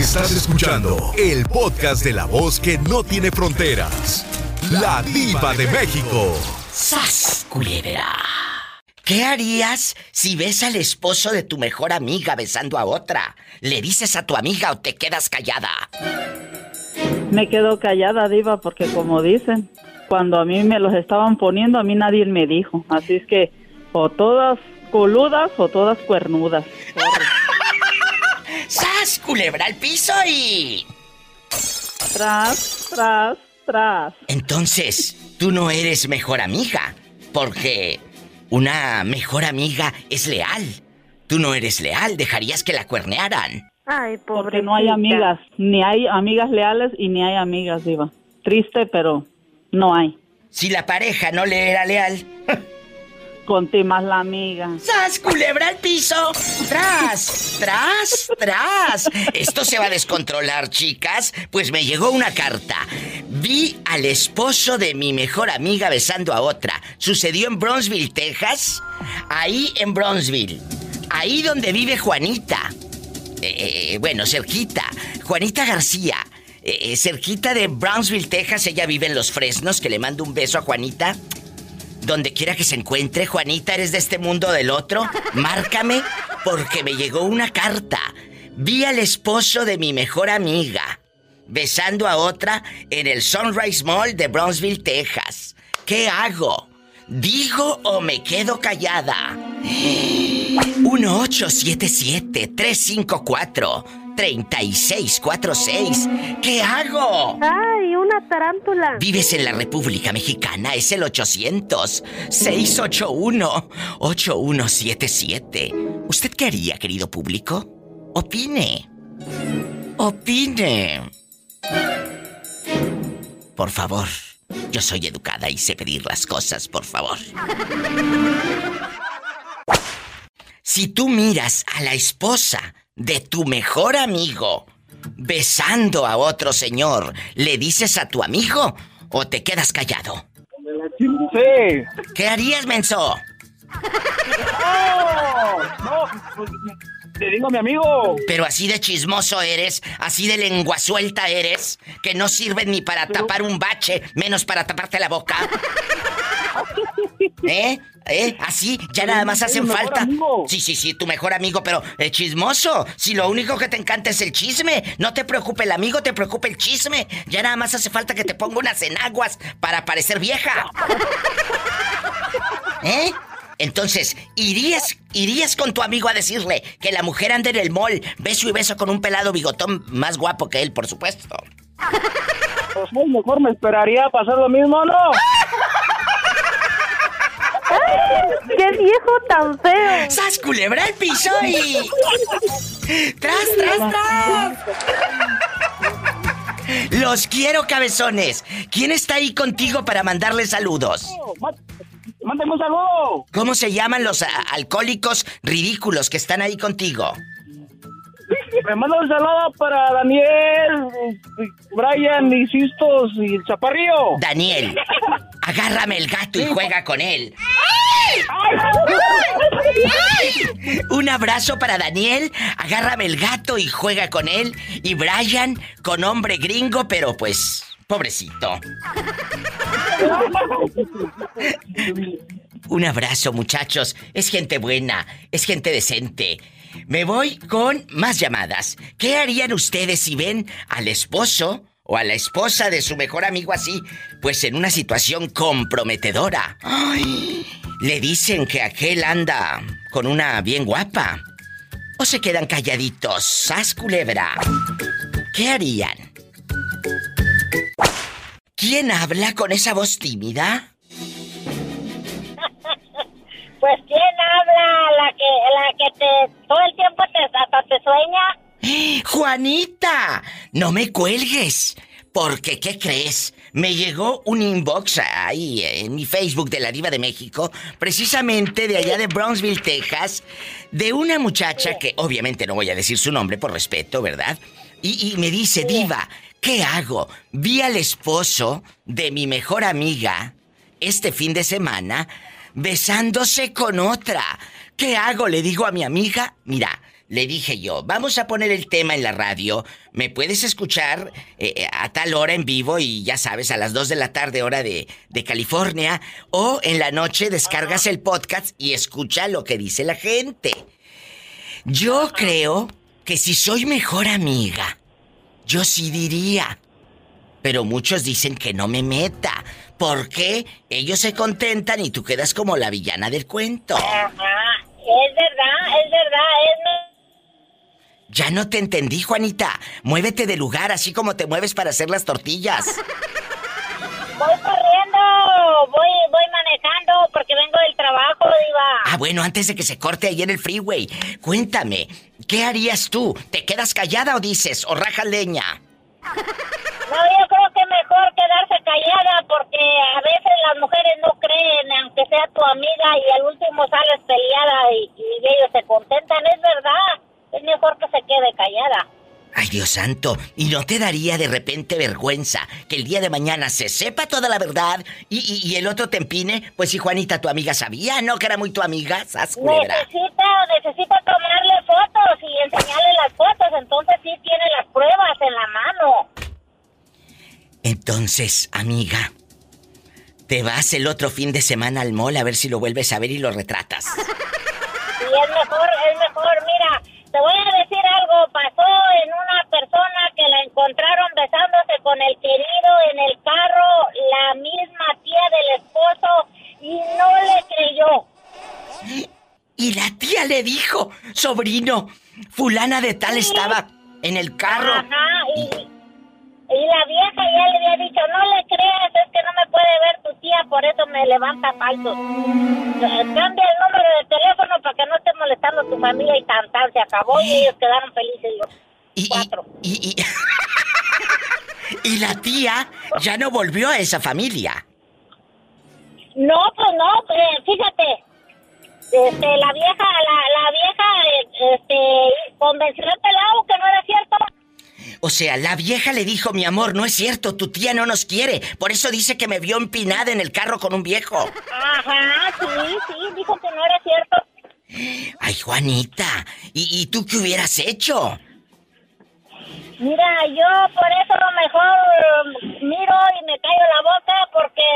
Estás escuchando el podcast de la voz que no tiene fronteras. La diva de México. ¡Sas, culebra! ¿Qué harías si ves al esposo de tu mejor amiga besando a otra? ¿Le dices a tu amiga o te quedas callada? Me quedo callada, diva, porque como dicen, cuando a mí me los estaban poniendo, a mí nadie me dijo. Así es que o todas coludas o todas cuernudas. ¡Sas, culebra al piso y... Tras, tras, tras. Entonces, tú no eres mejor amiga, porque una mejor amiga es leal. Tú no eres leal, dejarías que la cuernearan. Ay, pobre. Porque no hay amigas, ni hay amigas leales y ni hay amigas, Diva. Triste, pero no hay. Si la pareja no le era leal, Conté más la amiga. ¡Sas, culebra al piso! ¡Tras! ¡Tras! ¡Tras! Esto se va a descontrolar, chicas. Pues me llegó una carta. Vi al esposo de mi mejor amiga besando a otra. Sucedió en Bronzeville, Texas. Ahí en Bronzeville. Ahí donde vive Juanita. Eh, bueno, cerquita. Juanita García. Eh, cerquita de Brownsville, Texas. Ella vive en Los Fresnos. Que le mando un beso a Juanita. Donde quiera que se encuentre, Juanita, ¿eres de este mundo del otro? Márcame porque me llegó una carta. Vi al esposo de mi mejor amiga besando a otra en el Sunrise Mall de Brownsville, Texas. ¿Qué hago? ¿Digo o me quedo callada? 1877-354-3646. ¿Qué hago? ¡Ay, una tarántula! ¿Vives en la República Mexicana? Es el 800-681-8177. ¿Usted qué haría, querido público? Opine. Opine. Por favor. Yo soy educada y sé pedir las cosas, por favor. Si tú miras a la esposa de tu mejor amigo besando a otro señor, ¿le dices a tu amigo o te quedas callado? Sí. ¿Qué harías, menso? No, no, pues, te digo a mi amigo. Pero así de chismoso eres, así de lengua suelta eres, que no sirven ni para tapar un bache, menos para taparte la boca. ¿Eh? ¿Eh? Así, ya nada más hacen falta. amigo. Sí, sí, sí, tu mejor amigo, pero eh, chismoso. Si lo único que te encanta es el chisme, no te preocupe el amigo, te preocupe el chisme. Ya nada más hace falta que te ponga unas enaguas para parecer vieja. ¿Eh? Entonces, ¿irías, irías con tu amigo a decirle que la mujer anda en el mall, beso y beso con un pelado bigotón más guapo que él, por supuesto? Pues mejor me esperaría a pasar lo mismo, ¿no? ¡Qué viejo tan feo! ¡Sas culebra el piso y... ¡Tras, tras, tras! Los quiero, cabezones. ¿Quién está ahí contigo para mandarle saludos? Má- Mándame un saludo. ¿Cómo se llaman los alcohólicos ridículos que están ahí contigo? Me manda un saludo para Daniel, Brian y Sistos y el Chaparrillo. Daniel, agárrame el gato y juega con él. Un abrazo para Daniel, agárrame el gato y juega con él. Y Brian, con hombre gringo, pero pues, pobrecito. Un abrazo, muchachos. Es gente buena, es gente decente. Me voy con más llamadas. ¿Qué harían ustedes si ven al esposo o a la esposa de su mejor amigo así, pues en una situación comprometedora? Ay, le dicen que aquel anda con una bien guapa. ¿O se quedan calladitos? ¡Sas culebra! ¿Qué harían? ¿Quién habla con esa voz tímida? Pues quién habla, la que, la que te todo el tiempo te hasta te sueña. Juanita, no me cuelgues. Porque, ¿qué crees? Me llegó un inbox ahí en mi Facebook de la Diva de México, precisamente de allá de Brownsville, Texas, de una muchacha que obviamente no voy a decir su nombre por respeto, ¿verdad? Y, y me dice, Diva, ¿qué hago? Vi al esposo de mi mejor amiga este fin de semana besándose con otra. ¿Qué hago? Le digo a mi amiga, mira, le dije yo, vamos a poner el tema en la radio, me puedes escuchar eh, eh, a tal hora en vivo y ya sabes, a las 2 de la tarde hora de, California, o en la noche descargas el podcast y escucha lo que dice la gente. Yo creo que si soy mejor amiga, yo sí diría. Pero muchos dicen que no me meta, porque ellos se contentan y tú quedas como la villana del cuento. Ajá, es verdad, es verdad, es... Ya no te entendí, Juanita. Muévete de lugar así como te mueves para hacer las tortillas. Voy corriendo, voy, voy manejando porque vengo del trabajo, Diva. Ah, bueno, antes de que se corte ahí en el freeway, cuéntame, ¿qué harías tú? ¿Te quedas callada o dices, o rajas leña? No, yo creo que mejor quedarse callada porque a veces las mujeres no creen, aunque sea tu amiga y al último sales peleada y, y ellos se contentan, es verdad. Es mejor que se quede callada. Ay, Dios santo, ¿y no te daría de repente vergüenza que el día de mañana se sepa toda la verdad y, y- y el otro te empine? Pues si Juanita, tu amiga, sabía, ¿no? Que era muy tu amiga, sas culebra. Necesita, necesita tomarle fotos y enseñarle las fotos, entonces sí tiene las pruebas en la mano. Entonces, amiga, te vas el otro fin de semana al mall a ver si lo vuelves a ver y lo retratas. Y es mejor, es mejor, mira, voy a decir algo, pasó en una persona que la encontraron besándose con el querido en el carro, la misma tía del esposo, y no le creyó. Y la tía le dijo, sobrino, fulana de tal estaba en el carro. Ajá, y, y la vieja ya le había dicho, no le creas, es que no me puede ver tu tía, por eso me levanta falsos. Eh, Cambia el número de teléfono para que no esté molestando tu familia y tan tan, se acabó y ellos quedaron felices. los Y, cuatro. y, y- y la tía ya no volvió a esa familia. No, pues no, eh, fíjate. Este, la vieja, la, la vieja, este, convenció al pelado que no era cierto. O sea, la vieja le dijo, mi amor, no es cierto, tu tía no nos quiere. Por eso dice que me vio empinada en el carro con un viejo. Ajá, sí, sí, dijo que no era cierto. Ay, Juanita, ¿y, y tú qué hubieras hecho? Mira, yo por eso mejor eh, miro y me callo la boca porque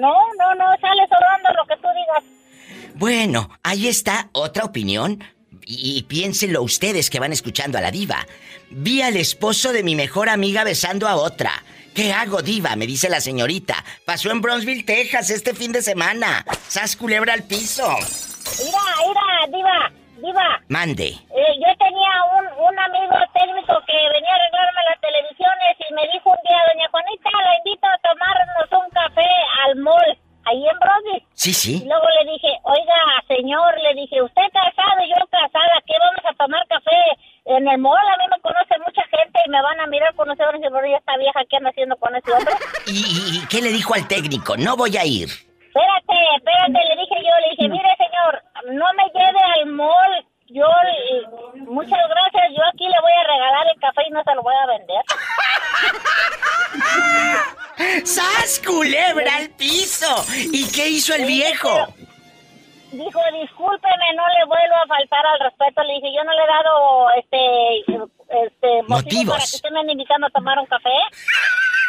no, no, no sale sobrando lo que tú digas. Bueno, ahí está otra opinión. Y, piénsenlo ustedes que van escuchando a la diva. Vi al esposo de mi mejor amiga besando a otra. ¿Qué hago, diva? Me dice la señorita. Pasó en Bronzeville, Texas, este fin de semana. Sas culebra al piso. Mira, mira, diva, diva. Mande. Eh, yo tenía un, un amigo técnico que venía a arreglarme las televisiones y me dijo un día, doña Juanita, la invito a tomarnos un café al mall, ahí en Brody. Sí, Y sí. luego le dije, oiga, señor, le dije, usted casado y yo casada, ¿qué vamos a tomar café en el mall? A mí me conoce mucha gente y me van a mirar con ese hombre y decir, "Pero esta vieja, ¿qué anda haciendo con ese hombre? ¿Y, y- y qué le dijo al técnico? No voy a ir. Espérate, espérate, le dije yo, le dije, mire señor, no me lleve al mall, yo, eh, muchas gracias, yo aquí le voy a regalar el café y no se lo voy a vender. ¡Sas culebra al piso! ¿Y qué hizo el viejo? Dijo, discúlpeme, no le vuelvo a faltar al respeto. Le dije, yo no le he dado este, este motivo Motivos. para que usted me ande invitando a tomar un café.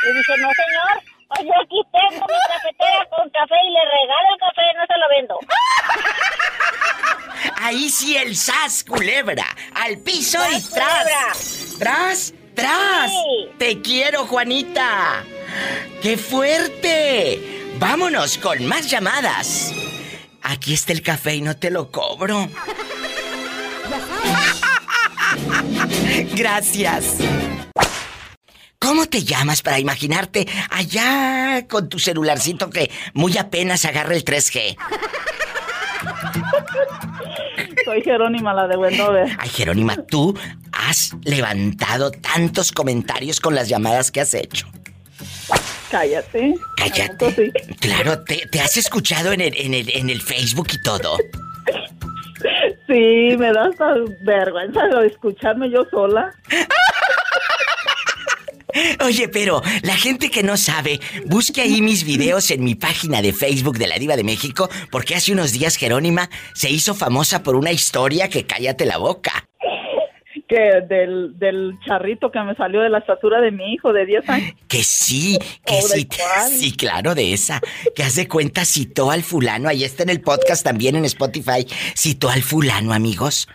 Le dije, no señor, yo aquí tengo mi cafetera con café y le regalo el café, no se lo vendo. Ahí sí el sas culebra. Al piso y ¡Sas, tras. Tras, tras. Sí. Te quiero, Juanita. ¡Qué fuerte! Vámonos con más llamadas. Aquí está el café y no te lo cobro. Gracias. ¿Cómo te llamas para imaginarte allá con tu celularcito que muy apenas agarra el 3G? Soy Jerónima, la de Wendover. Ay, Jerónima, tú has levantado tantos comentarios con las llamadas que has hecho. Cállate. Cállate. Sí. Claro, te, te has escuchado en el, en, el, en el Facebook y todo. Sí, me da hasta vergüenza de escucharme yo sola. Oye, pero la gente que no sabe, busque ahí mis videos en mi página de Facebook de la Diva de México, porque hace unos días Jerónima se hizo famosa por una historia que cállate la boca. Que del, del charrito que me salió de la estatura de mi hijo de 10 años. Que sí, que ¿O de sí, sí, claro, de esa. Que haz de cuenta, citó al fulano, ahí está en el podcast también en Spotify, citó al fulano, amigos.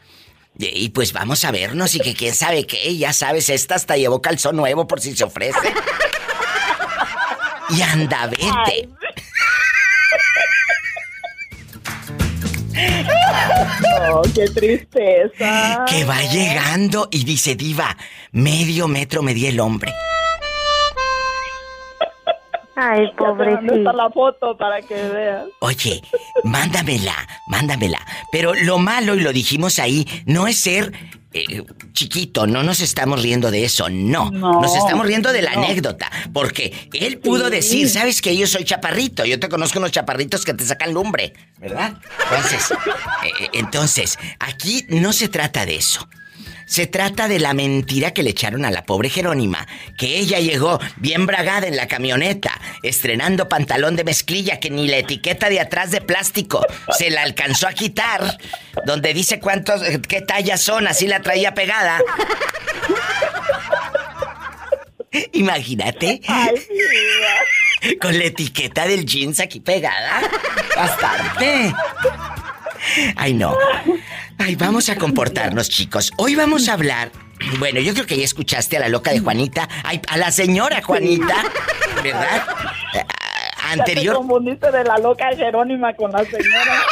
Y, y pues vamos a vernos y que quién sabe qué, ya sabes, esta hasta llevó calzón nuevo por si se ofrece. Y anda, vete. Oh, qué tristeza. Que va llegando y dice, diva, medio metro medía el hombre. Ay, ¿Dónde está pobrecito. la foto para que veas? Oye, mándamela, mándamela. Pero lo malo, y lo dijimos ahí, no es ser eh, chiquito, no nos estamos riendo de eso, no. No, nos estamos riendo de la no. anécdota. Porque él pudo Sí. decir, ¿sabes que yo soy chaparrito? Yo te conozco unos chaparritos que te sacan lumbre, ¿verdad? Entonces, eh, entonces, aquí no se trata de eso. Se trata de la mentira que le echaron a la pobre Jerónima, que ella llegó bien bragada en la camioneta, estrenando pantalón de mezclilla que ni la etiqueta de atrás de plástico se la alcanzó a quitar, donde dice cuántos, qué tallas son, así la traía pegada. Imagínate, Ay, con la etiqueta del jeans aquí pegada. Bastante. Ay, no. Ay, vamos a comportarnos, chicos. Hoy vamos a hablar. Bueno, yo creo que ya escuchaste a la loca de Juanita. Ay, a la señora Juanita, ¿verdad? Eh, Ya te Anterior. confundiste de la loca Jerónima con la señora.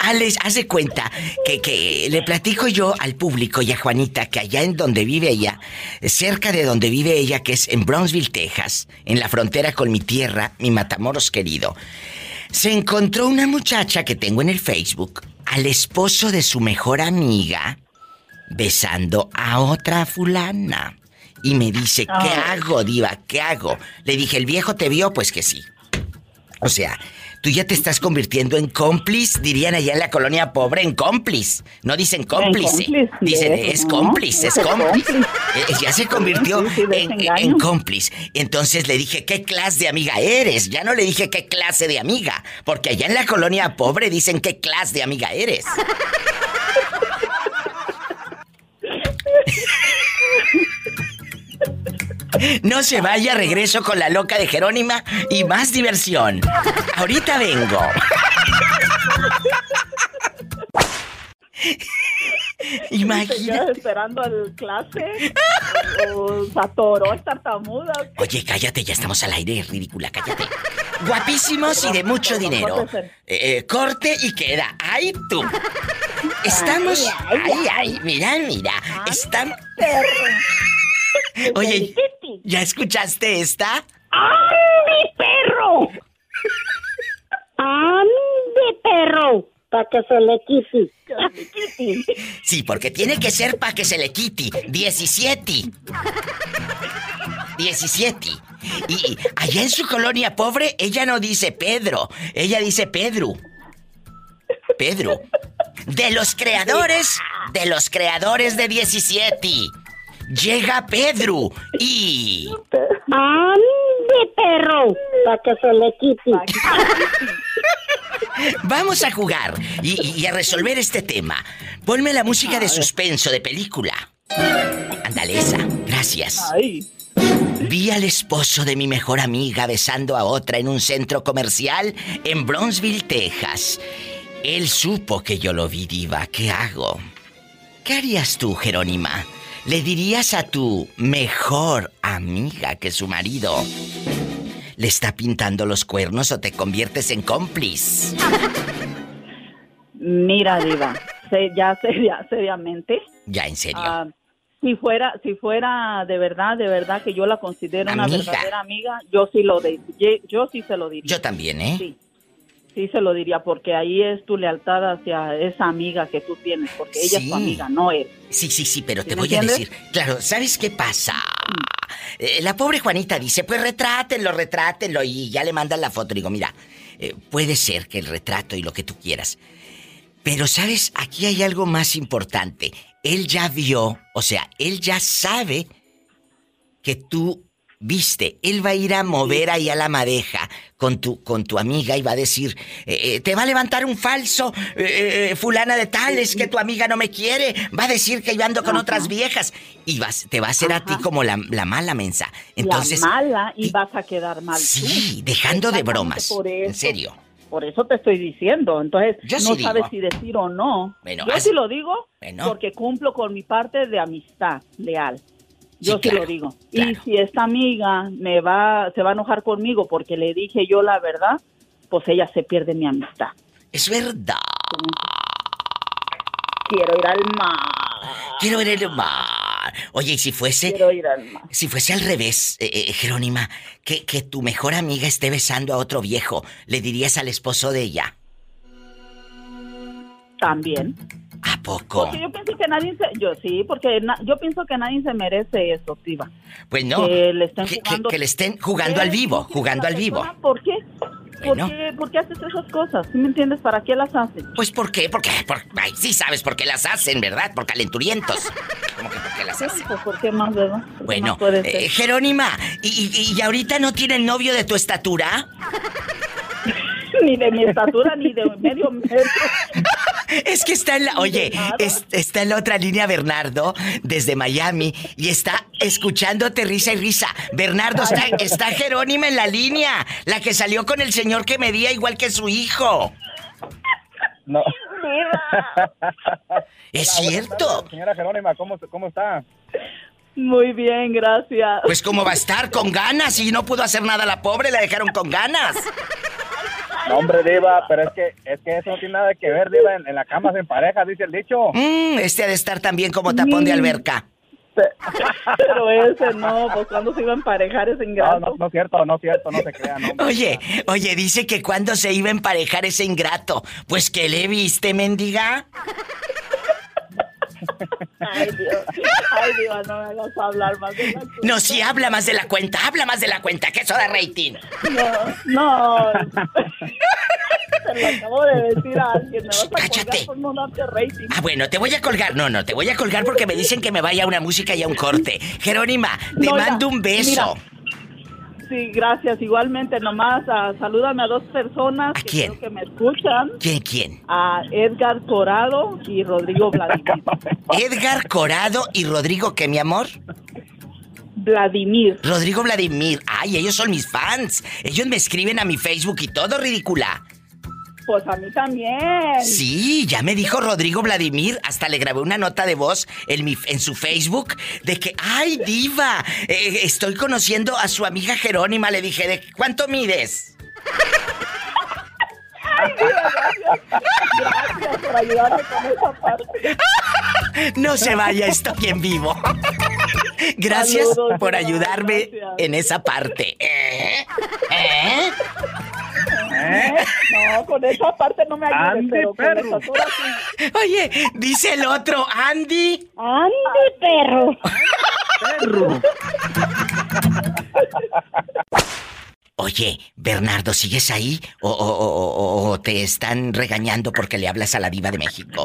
Alex, haz de cuenta que, que le platico yo al público y a Juanita que allá en donde vive ella, cerca de donde vive ella, que es en Brownsville, Texas, en la frontera con mi tierra, mi Matamoros querido, se encontró una muchacha que tengo en el Facebook, al esposo de su mejor amiga, besando a otra fulana. Y me dice, ¿qué Ay. hago, diva? ¿Qué hago? Le dije, ¿el viejo te vio? Pues que sí. O sea, tú ya te estás convirtiendo en cómplice, dirían allá en la colonia pobre, en cómplice. No dicen cómplice. cómplice, Dicen, es cómplice, es Es cómplice. cómplice. Eh, ya se convirtió Sí, sí, de en, desengaño. en cómplice. Entonces le dije, ¿qué clase de amiga eres? Ya no le dije qué clase de amiga, porque allá en la colonia pobre dicen qué clase de amiga eres. No se vaya, regreso con la loca de Jerónima y más diversión. Ahorita vengo. ¿Te Imagínate. esperando el clase? ¿O se atoró es tartamuda? Oye, cállate, ya estamos al aire, ridícula, cállate. Guapísimos y de mucho dinero. Eh, eh, corte y queda. ¡Ay, tú! Estamos. ¡Ay, ay! Mira, mira. Están. Oye, ¿ya escuchaste esta? ¡Ande, perro! ¡Ande, perro! Para que se le quite. Sí, porque tiene que ser para que se le quite. 17. 17. Y, y allá en su colonia pobre, ella no dice Pedro, ella dice Pedro. Pedro. De los creadores, de los creadores de 17. Llega Pedro y... ¡Ande, perro! Para que se le quite. Vamos a jugar y, y a resolver este tema. Ponme la música de suspenso de película. Ándale esa. Gracias. Vi al esposo de mi mejor amiga besando a otra en un centro comercial en Brownsville, Texas. Él supo que yo lo vi, diva. ¿Qué hago? ¿Qué harías tú, Jerónima? ¿Le dirías a tu mejor amiga que su marido le está pintando los cuernos o te conviertes en cómplice? mira, Diva, se- ya seria, seriamente. Ya, en serio. ah, si fuera, si fuera de verdad, de verdad que yo la considero una verdadera amiga, yo sí lo de, yo sí se lo diría. Yo también, ¿eh? Sí, sí se lo diría, porque ahí es tu lealtad hacia esa amiga que tú tienes, porque ella es tu amiga, no él. Sí, sí, sí, pero ¿Sí te voy a decir. Claro, ¿sabes qué pasa? Eh, la pobre Juanita dice, pues retrátenlo, retrátenlo, y ya le mandan la foto. Digo, mira, eh, puede ser que el retrato y lo que tú quieras. Pero, ¿sabes? Aquí hay algo más importante. Él ya vio, o sea, él ya sabe que tú viste, él va a ir a mover ahí a la madeja con tu, con tu amiga y va a decir, eh, eh, te va a levantar un falso, eh, eh, fulana de tal, es que tu amiga no me quiere, va a decir que yo ando con otras viejas y vas, te va a hacer a ti como la, la mala mensa. Entonces, la mala y vas a quedar mal. sí, tú. dejando de bromas, por en eso. serio. Por eso te estoy diciendo. Entonces, Yo no sí sabes digo. si decir o no. Bueno, Yo sí lo digo Bueno. porque cumplo con mi parte de amistad leal. Yo Sí, lo digo. claro. Y si esta amiga me va, se va a enojar conmigo porque le dije yo la verdad, pues ella se pierde mi amistad. Es verdad. Quiero ir al mar. Quiero ver el mar. Oye, y si fuese, Quiero ir al mar. si fuese al revés, eh, eh, Jerónima, que, que tu mejor amiga esté besando a otro viejo, ¿le dirías al esposo de ella? También. ¿A poco? Porque yo pienso que nadie se, yo sí, porque na- yo pienso que nadie se merece eso, Tiva. Pues no. que le estén que, jugando- que le estén jugando al vivo, ¿Qué jugando al vivo. persona? ¿Por qué? ¿Por, Bueno. qué, ¿Por qué haces esas cosas? ¿Sí me entiendes? ¿Para qué las haces? Pues ¿por qué? Porque, por, ay, sí sabes por qué las hacen, ¿verdad? Por calenturientos. ¿Cómo que por qué las hacen? Pues, ¿Por qué más, verdad? ¿Por qué Bueno, más eh, Jerónima, ¿y, y, y ahorita no tiene novio de tu estatura? ni de mi estatura, ni de medio metro. Es que está en la. Oye, es- está en la otra línea Bernardo, desde Miami, y está escuchándote risa y risa. Bernardo, está, está Jerónima en la línea, la que salió con el señor que medía igual que su hijo. No. Es Hola, cierto. tardes, Señora Jerónima, ¿cómo, ¿cómo está? Muy bien, gracias. Pues cómo va a estar, con ganas, y no pudo hacer nada la pobre, la dejaron con ganas. No, hombre, Diva, pero es que, es que eso no tiene nada que ver, Diva. En, en la cama se empareja, dice el dicho. Mm, este ha de estar también como tapón de alberca. Pero ese no, pues cuando se iba a emparejar ese No, ingrato. no, no es cierto, no es cierto, no se crean. No. Oye, oye, dice que cuando se iba a emparejar ese ingrato. Pues que le viste, mendiga. Ay, Dios. Ay, Dios, no me hagas hablar más de la cuenta. No, si habla más de la cuenta, habla más de la cuenta, que eso da rating. No, no. Te lo acabo de decir a alguien. Me vas a Cállate. colgar por no darte rating. Ah, bueno, te voy a colgar. No, no, te voy a colgar porque me dicen que me vaya a una música y a un corte. Jerónima, te No, ya, mando un beso. Sí, gracias. Igualmente, nomás ah, salúdame a dos personas ¿A que quién? creo que me escuchan. ¿Quién, quién? A Edgar Corado y Rodrigo Vladimir. Edgar Corado y Rodrigo, ¿qué, mi amor? Vladimir. Rodrigo Vladimir. Ay, ellos son mis fans. Ellos me escriben a mi Facebook y todo, ridícula. Pues a mí también. Sí, ya me dijo Rodrigo Vladimir, hasta le grabé una nota de voz en, mi, en su Facebook de que, ay, diva, eh, estoy conociendo a su amiga Jerónima. Le dije, ¿de cuánto mides? Gracias por ayudarme con esa parte. No se vaya, estoy en vivo. Gracias Saludos, por Diva, ayudarme gracias. en esa parte. ¿Eh? ¿Eh? No, con esa parte no me ayudes, Ande, pero con perro. esa sola sí. Oye, dice el otro, Andy. ¡Ande, perro! Perro. Oye, Bernardo, ¿sigues ahí? ¿O, o- o- o- o te están regañando porque le hablas a la diva de México?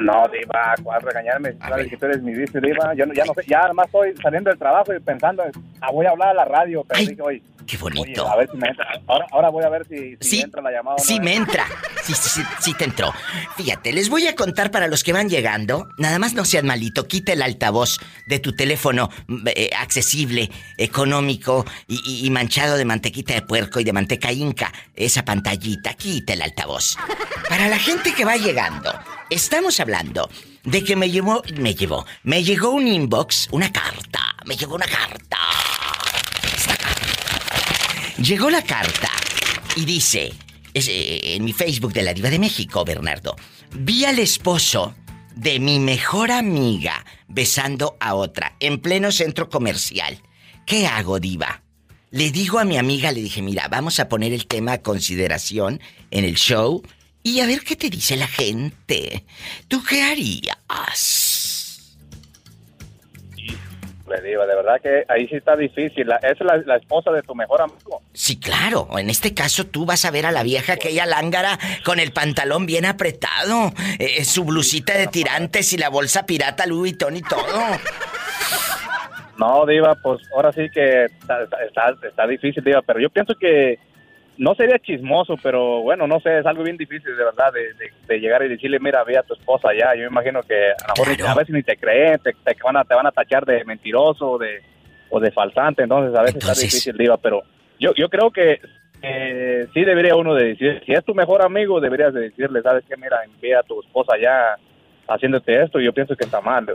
No, Diva, ¿cuál regañarme? Sabes que tú eres mi vice, Diva. Yo no- ya no sé, ya además estoy saliendo del trabajo y pensando, ah, voy a hablar a la radio, pero Ay, dije, oye, Qué oye, bonito. a ver si me entra. Ahora, ahora voy a ver si, si Sí, me entra la llamada. o no, sí ¿eh? me entra. Sí, sí, sí, sí te entró. Fíjate, les voy a contar para los que van llegando. Nada más no sean malito. Quita el altavoz de tu teléfono mm, eh, accesible, económico y, y- y manchado de mantequita de puerco y de manteca inca. Esa pantallita, quita el altavoz. Para la gente que va llegando, estamos hablando de que me llevó, me llevó, me llegó un inbox, una carta. Me llegó una carta. Llegó la carta y dice, es, eh, en mi Facebook de la Diva de México, Bernardo, vi al esposo de mi mejor amiga besando a otra en pleno centro comercial. ¿Qué hago, Diva? Le digo a mi amiga, le dije, mira, vamos a poner el tema a consideración en el show y a ver qué te dice la gente. ¿Tú qué harías? De verdad que ahí sí está difícil. La- es la, la esposa de tu mejor amigo. Sí, claro. En este caso tú vas a ver a la vieja aquella lángara con el pantalón bien apretado, eh, su blusita de tirantes y la bolsa pirata Louis Vuitton y todo. No, Diva, pues ahora sí que está, está, está difícil, Diva, pero yo pienso que no sería chismoso, pero bueno, no sé, es algo bien difícil de verdad de, de- de llegar y decirle, mira, ve a tu esposa allá. Yo imagino que a lo mejor Claro. a veces ni te creen, te, te van, a, te van a tachar de mentiroso o de, o de faltante, entonces a veces Entonces- está difícil, Diva, pero yo, yo creo que eh, sí debería uno de decir, si es tu mejor amigo, deberías de decirle, ¿sabes qué? Mira, envía a tu esposa allá haciéndote esto, y yo pienso que está mal,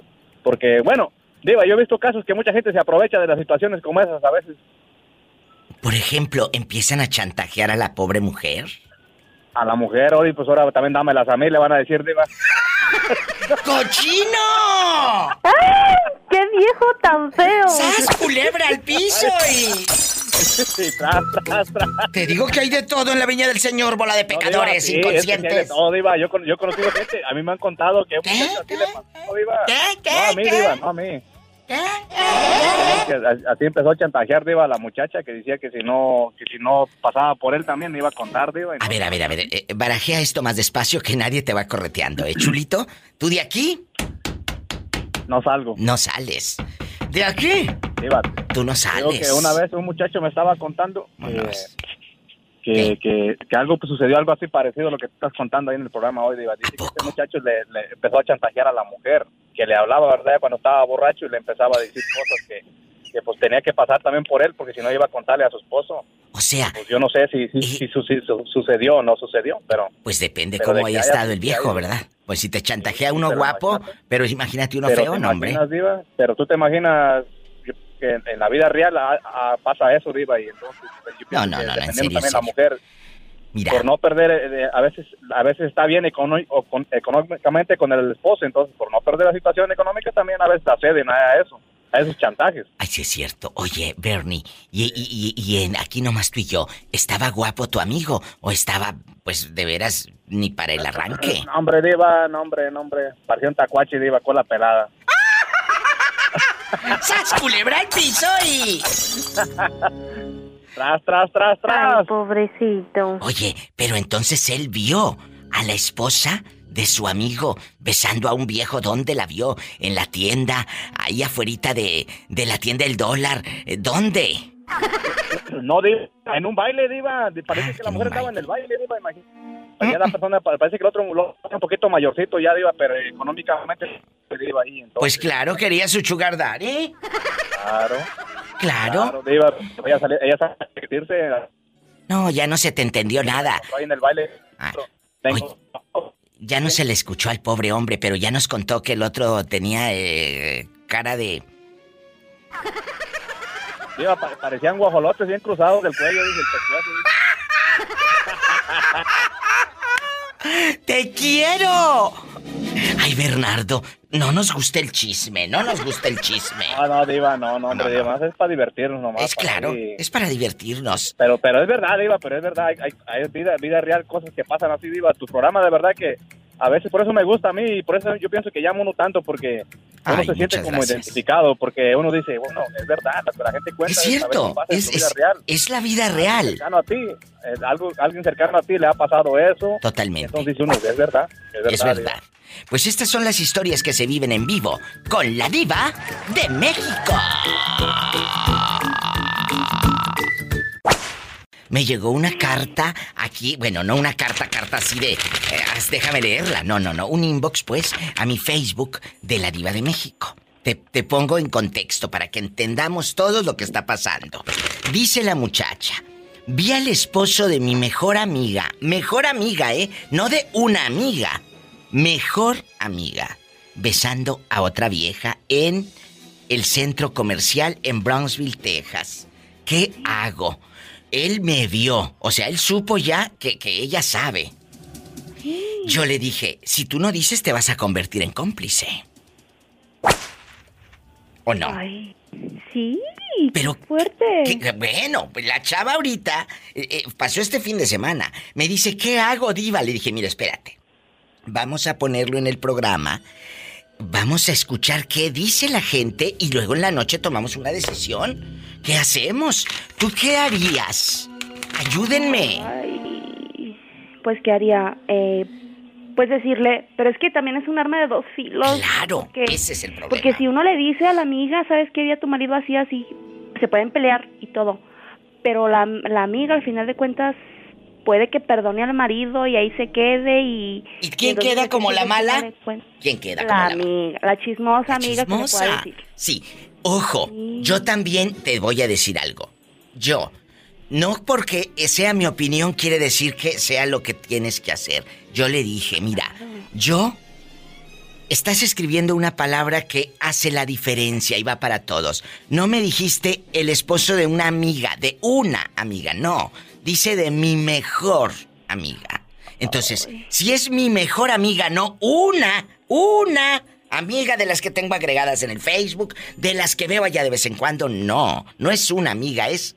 porque bueno, Diva, yo he visto casos que mucha gente se aprovecha de las situaciones como esas a veces. Por ejemplo, empiezan a chantajear a la pobre mujer. a la mujer, hoy pues ahora también dámelas a mí, le van a decir, diva. ¡Cochino! ¡Ay! ¡Qué viejo tan feo! ¡Sas culebra al piso y... Sí, tras, tras, tras. Te digo que hay de todo en la viña del Señor, bola de No, diva, pecadores sí, es que sí hay de inconscientes. todo, diva, yo, con- yo he conocido gente, a mí me han contado que ¿Qué? ¿Qué? le pasó, diva. ¿Qué? ¿Qué? No, a mí, ¿Qué? diva, no a mí. ¿Qué? Así empezó a chantajear, diva, a la muchacha que decía que si no, que si no pasaba por él también me iba a contar, diva. A no. ver, a ver, a ver, eh, barajea esto más despacio que nadie te va correteando, ¿eh, chulito? ¿Tú de aquí? No salgo, No sales. ¿De aquí? diva. Tú no sales. que una vez un muchacho me estaba contando que, Vámonos. que, que, que algo pues, sucedió, algo así parecido a lo que tú estás contando ahí en el programa hoy. Diva. Dice ¿A que este muchacho le, le empezó a chantajear a la mujer, que le hablaba, ¿verdad? Cuando estaba borracho y le empezaba a decir cosas que, que pues tenía que pasar también por él, porque si no iba a contarle a su esposo. O sea, Pues yo no sé si, si, si su- si su- sucedió o no sucedió, pero... pues depende Pero de cómo que haya haya- estado el viejo, ¿verdad? Pues si te chantajea uno pero guapo, imagínate. pero imagínate uno pero feo, no, hombre. Diva, pero tú te imaginas que en, en la vida real ah, ah, pasa eso, Diva, y entonces pues, yo no, que no, no, en serio, también en la mujer Mira, por no perder, eh, a veces a veces está bien econo- o con- económicamente con el esposo, entonces por no perder la situación económica también a veces acceden a eso, a esos chantajes. ay, sí es cierto. Oye, Bernie, y, y, y, y en aquí nomás tú y yo, ¿estaba guapo tu amigo o estaba, pues, de veras, ni para el arranque? No, hombre, diva, no, hombre, no, hombre, parecía un tacuache, diva, con la pelada. ¡Sas, culebra al piso y... Tras, tras, tras, Ay, tras. pobrecito. Oye, pero entonces él vio a la esposa de su amigo besando a un viejo. ¿Dónde la vio? ¿En la tienda? ¿Ahí afuera de, de la tienda del dólar? ¿Dónde? No, diva, en un baile, diva, parece Ah, que la mujer estaba en el baile, diva, imagínate. Ya la persona, parece que el otro un poquito mayorcito ya, diva, pero económicamente, diva, ahí, entonces. Pues claro, quería su sugar daddy. Claro. Claro. Claro, diva, ella sale, ella sabe divertirse No, ya no se te entendió nada. ahí en el baile. Ah, Tengo- Ya no se le escuchó al pobre hombre, pero ya nos contó que el otro tenía eh, cara de... Pa- parecían guajolotes bien cruzados del cuello, dice el pescuezo. ¡Te quiero! Ay, Bernardo, no nos gusta el chisme, no nos gusta el chisme. No, no, Diva, no, no, hombre, No, no. Diva, más es para divertirnos nomás. Es claro, es para divertirnos. Pero, pero es verdad, Diva, pero es verdad, hay, hay, hay vida, vida real, cosas que pasan así, Diva. Tu programa de verdad que a veces por eso me gusta a mí y por eso yo pienso que llamo uno tanto porque uno Ay, se siente como gracias. identificado, porque uno dice, bueno, es verdad, la gente cuenta Es cierto, es, es- real. es la vida real. Cercano a ti, eh, algo, alguien cercano a ti le ha pasado eso. Totalmente. Entonces dice uno, es verdad, es verdad. Es Diva. verdad. Pues estas son las historias que se viven en vivo con la diva de México. Me llegó una carta aquí, bueno, no una carta, carta así de, eh, déjame leerla, no, no, no, un inbox pues a mi Facebook de la diva de México. Te, te pongo en contexto para que entendamos todo lo que está pasando. Dice la muchacha, vi al esposo de mi mejor amiga, mejor amiga, ¿eh? No de una amiga, mejor amiga, besando a otra vieja en el centro comercial en Brownsville, Texas. ¿Qué hago? Él me vio, o sea, él supo ya que, que ella sabe. Yo le dije, si tú no dices te vas a convertir en cómplice. ¿O no? Ay, sí. Pero, fuerte. ¿Qué- bueno, pues la chava ahorita eh, eh, pasó este fin de semana. Me dice, ¿qué hago, Diva? Le dije, mira, espérate. Vamos a ponerlo en el programa. Vamos a escuchar qué dice la gente y luego en la noche tomamos una decisión. ¿Qué hacemos? ¿Tú qué harías? Ayúdenme. Ay, pues qué haría. Eh, pues decirle, pero es que también es un arma de dos filos. Claro, porque- ese es el problema. Porque si uno le dice a la amiga, ¿sabes qué día tu marido hacía así? Se pueden pelear y todo. Pero la, la amiga, al final de cuentas, puede que perdone al marido y ahí se quede y... ¿Y quién queda como la mala? ¿Quién queda La como la mala? amiga, la chismosa La amiga que le pueda chismosa. decir. Sí. Ojo, Sí. yo también te voy a decir algo. Yo, no porque sea mi opinión quiere decir que sea lo que tienes que hacer. Yo le dije, mira, yo estás escribiendo una palabra que hace la diferencia y va para todos. No me dijiste el esposo de una amiga, de una amiga, no. Dice de mi mejor amiga. Entonces, si es mi mejor amiga, no una, una amiga de las que tengo agregadas en el Facebook, de las que veo allá de vez en cuando, no, no es una amiga, es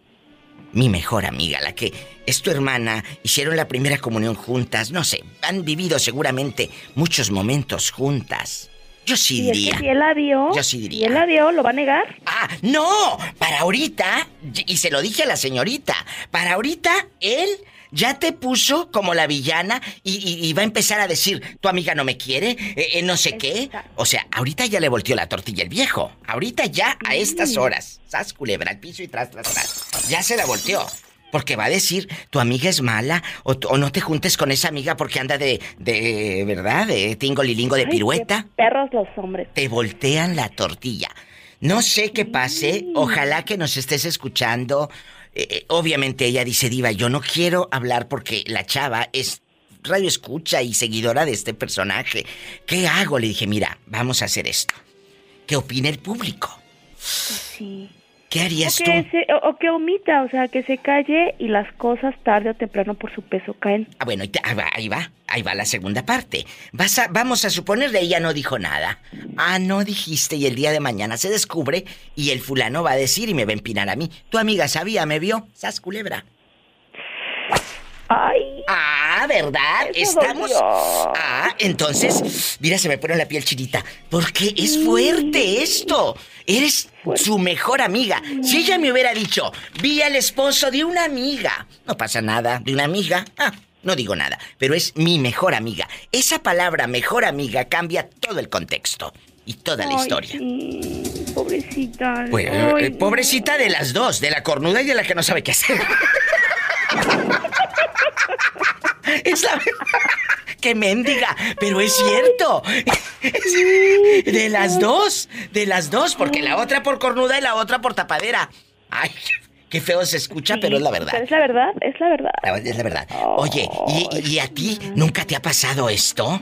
mi mejor amiga, la que es tu hermana, hicieron la primera comunión juntas, no sé, han vivido seguramente muchos momentos juntas. Yo sí Y es diría. que si él la vio, Yo sí diría. si él la vio, ¿lo va a negar? Ah, no, para ahorita, y se lo dije a la señorita, para ahorita él ya te puso como la villana y, y- y va a empezar a decir, tu amiga no me quiere, eh, eh, no sé qué. O sea, ahorita ya le volteó la tortilla el viejo. Ahorita ya a estas horas, sas culebra al piso y tras, tras, tras. Ya se la volteó. Porque va a decir, tu amiga es mala, o, no te juntes con esa amiga porque anda de, de ¿verdad? De tingolilingo de Ay, pirueta perros los hombres. te voltean la tortilla. No sé qué pase, ojalá que nos estés escuchando. Eh, eh, obviamente ella dice, Diva, yo no quiero hablar porque la chava es radio escucha y seguidora de este personaje. ¿Qué hago? Le dije, mira, vamos a hacer esto. ¿Qué opina el público? Sí. ¿Qué O harías tú? que, se, o, o que omita, o sea, que se calle y las cosas tarde o temprano por su peso caen. Ah, bueno, ahí va, ahí va la segunda parte. Vas a, vamos a suponer de ella no dijo nada. Ah, no dijiste y el día de mañana se descubre y el fulano va a decir y me va a empinar a mí. Tu amiga sabía, me vio, sas culebra. Ay, Ah, ¿verdad? Estamos. dolió. Ah, entonces, mira, se me pone la piel chinita. Porque es fuerte esto. Eres su mejor amiga. Si ella me hubiera dicho, vi al esposo de una amiga. No pasa nada, de una amiga. Ah, no digo nada. Pero es mi mejor amiga. Esa palabra mejor amiga cambia todo el contexto y toda la ay, historia. sí, pobrecita. Pues, Ay, eh, no. pobrecita de las dos, de la cornuda y de la que no sabe qué hacer. es la ¡Qué mendiga! Pero es cierto. De las dos, de las dos, porque la otra por cornuda y la otra por tapadera. Ay, qué feo se escucha, Sí, pero es la verdad. Es la verdad, es la verdad. La- Es la verdad. Oye, ¿y, y a ti nunca te ha pasado esto?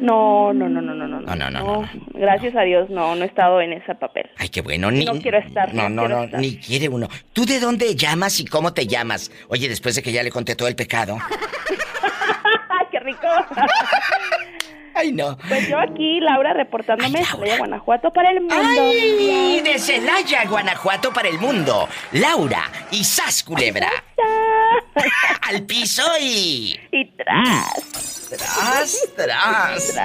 No, no, no, no, no, no. No, no, no, no, no. Gracias a Dios, no, no he estado en ese papel. Ay, qué bueno. Ni, No quiero estar, No, no no, quiero no, estar. ni quiere uno. ¿Tú de dónde llamas y cómo te llamas? Oye, después de que ya le conté todo el pecado. ¡Ay, no. Pues yo aquí, Laura, reportándome de. Celaya, Guanajuato para el mundo. ¡Ay! De Celaya, Guanajuato para el mundo. Laura y Sas Culebra. Al piso y. Y tras. Tras, tras.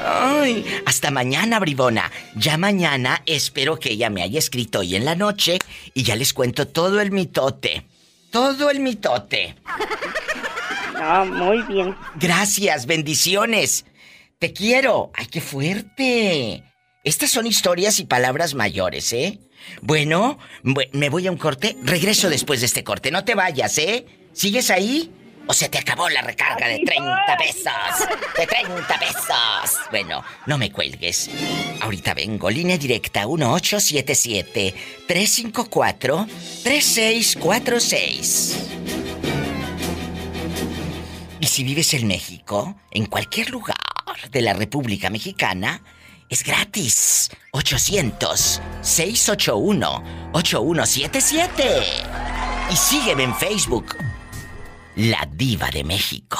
Ay, hasta mañana, bribona. Ya mañana espero que ella me haya escrito hoy en la noche y ya les cuento todo el mitote. Todo el mitote. No, muy bien. Gracias, bendiciones. Te quiero. Ay, qué fuerte. Estas son historias y palabras mayores, ¿eh? Bueno, bu- me voy a un corte. Regreso después de este corte. No te vayas, ¿eh? ¿Sigues ahí? ¿O se te acabó la recarga de Aquí 30 estoy. pesos? De 30 pesos. Bueno, no me cuelgues. Ahorita vengo. Línea directa 1877-354-3646. Y si vives en México, en cualquier lugar de la República Mexicana, es gratis. 800-681-8177. Y sígueme en Facebook. La Diva de México.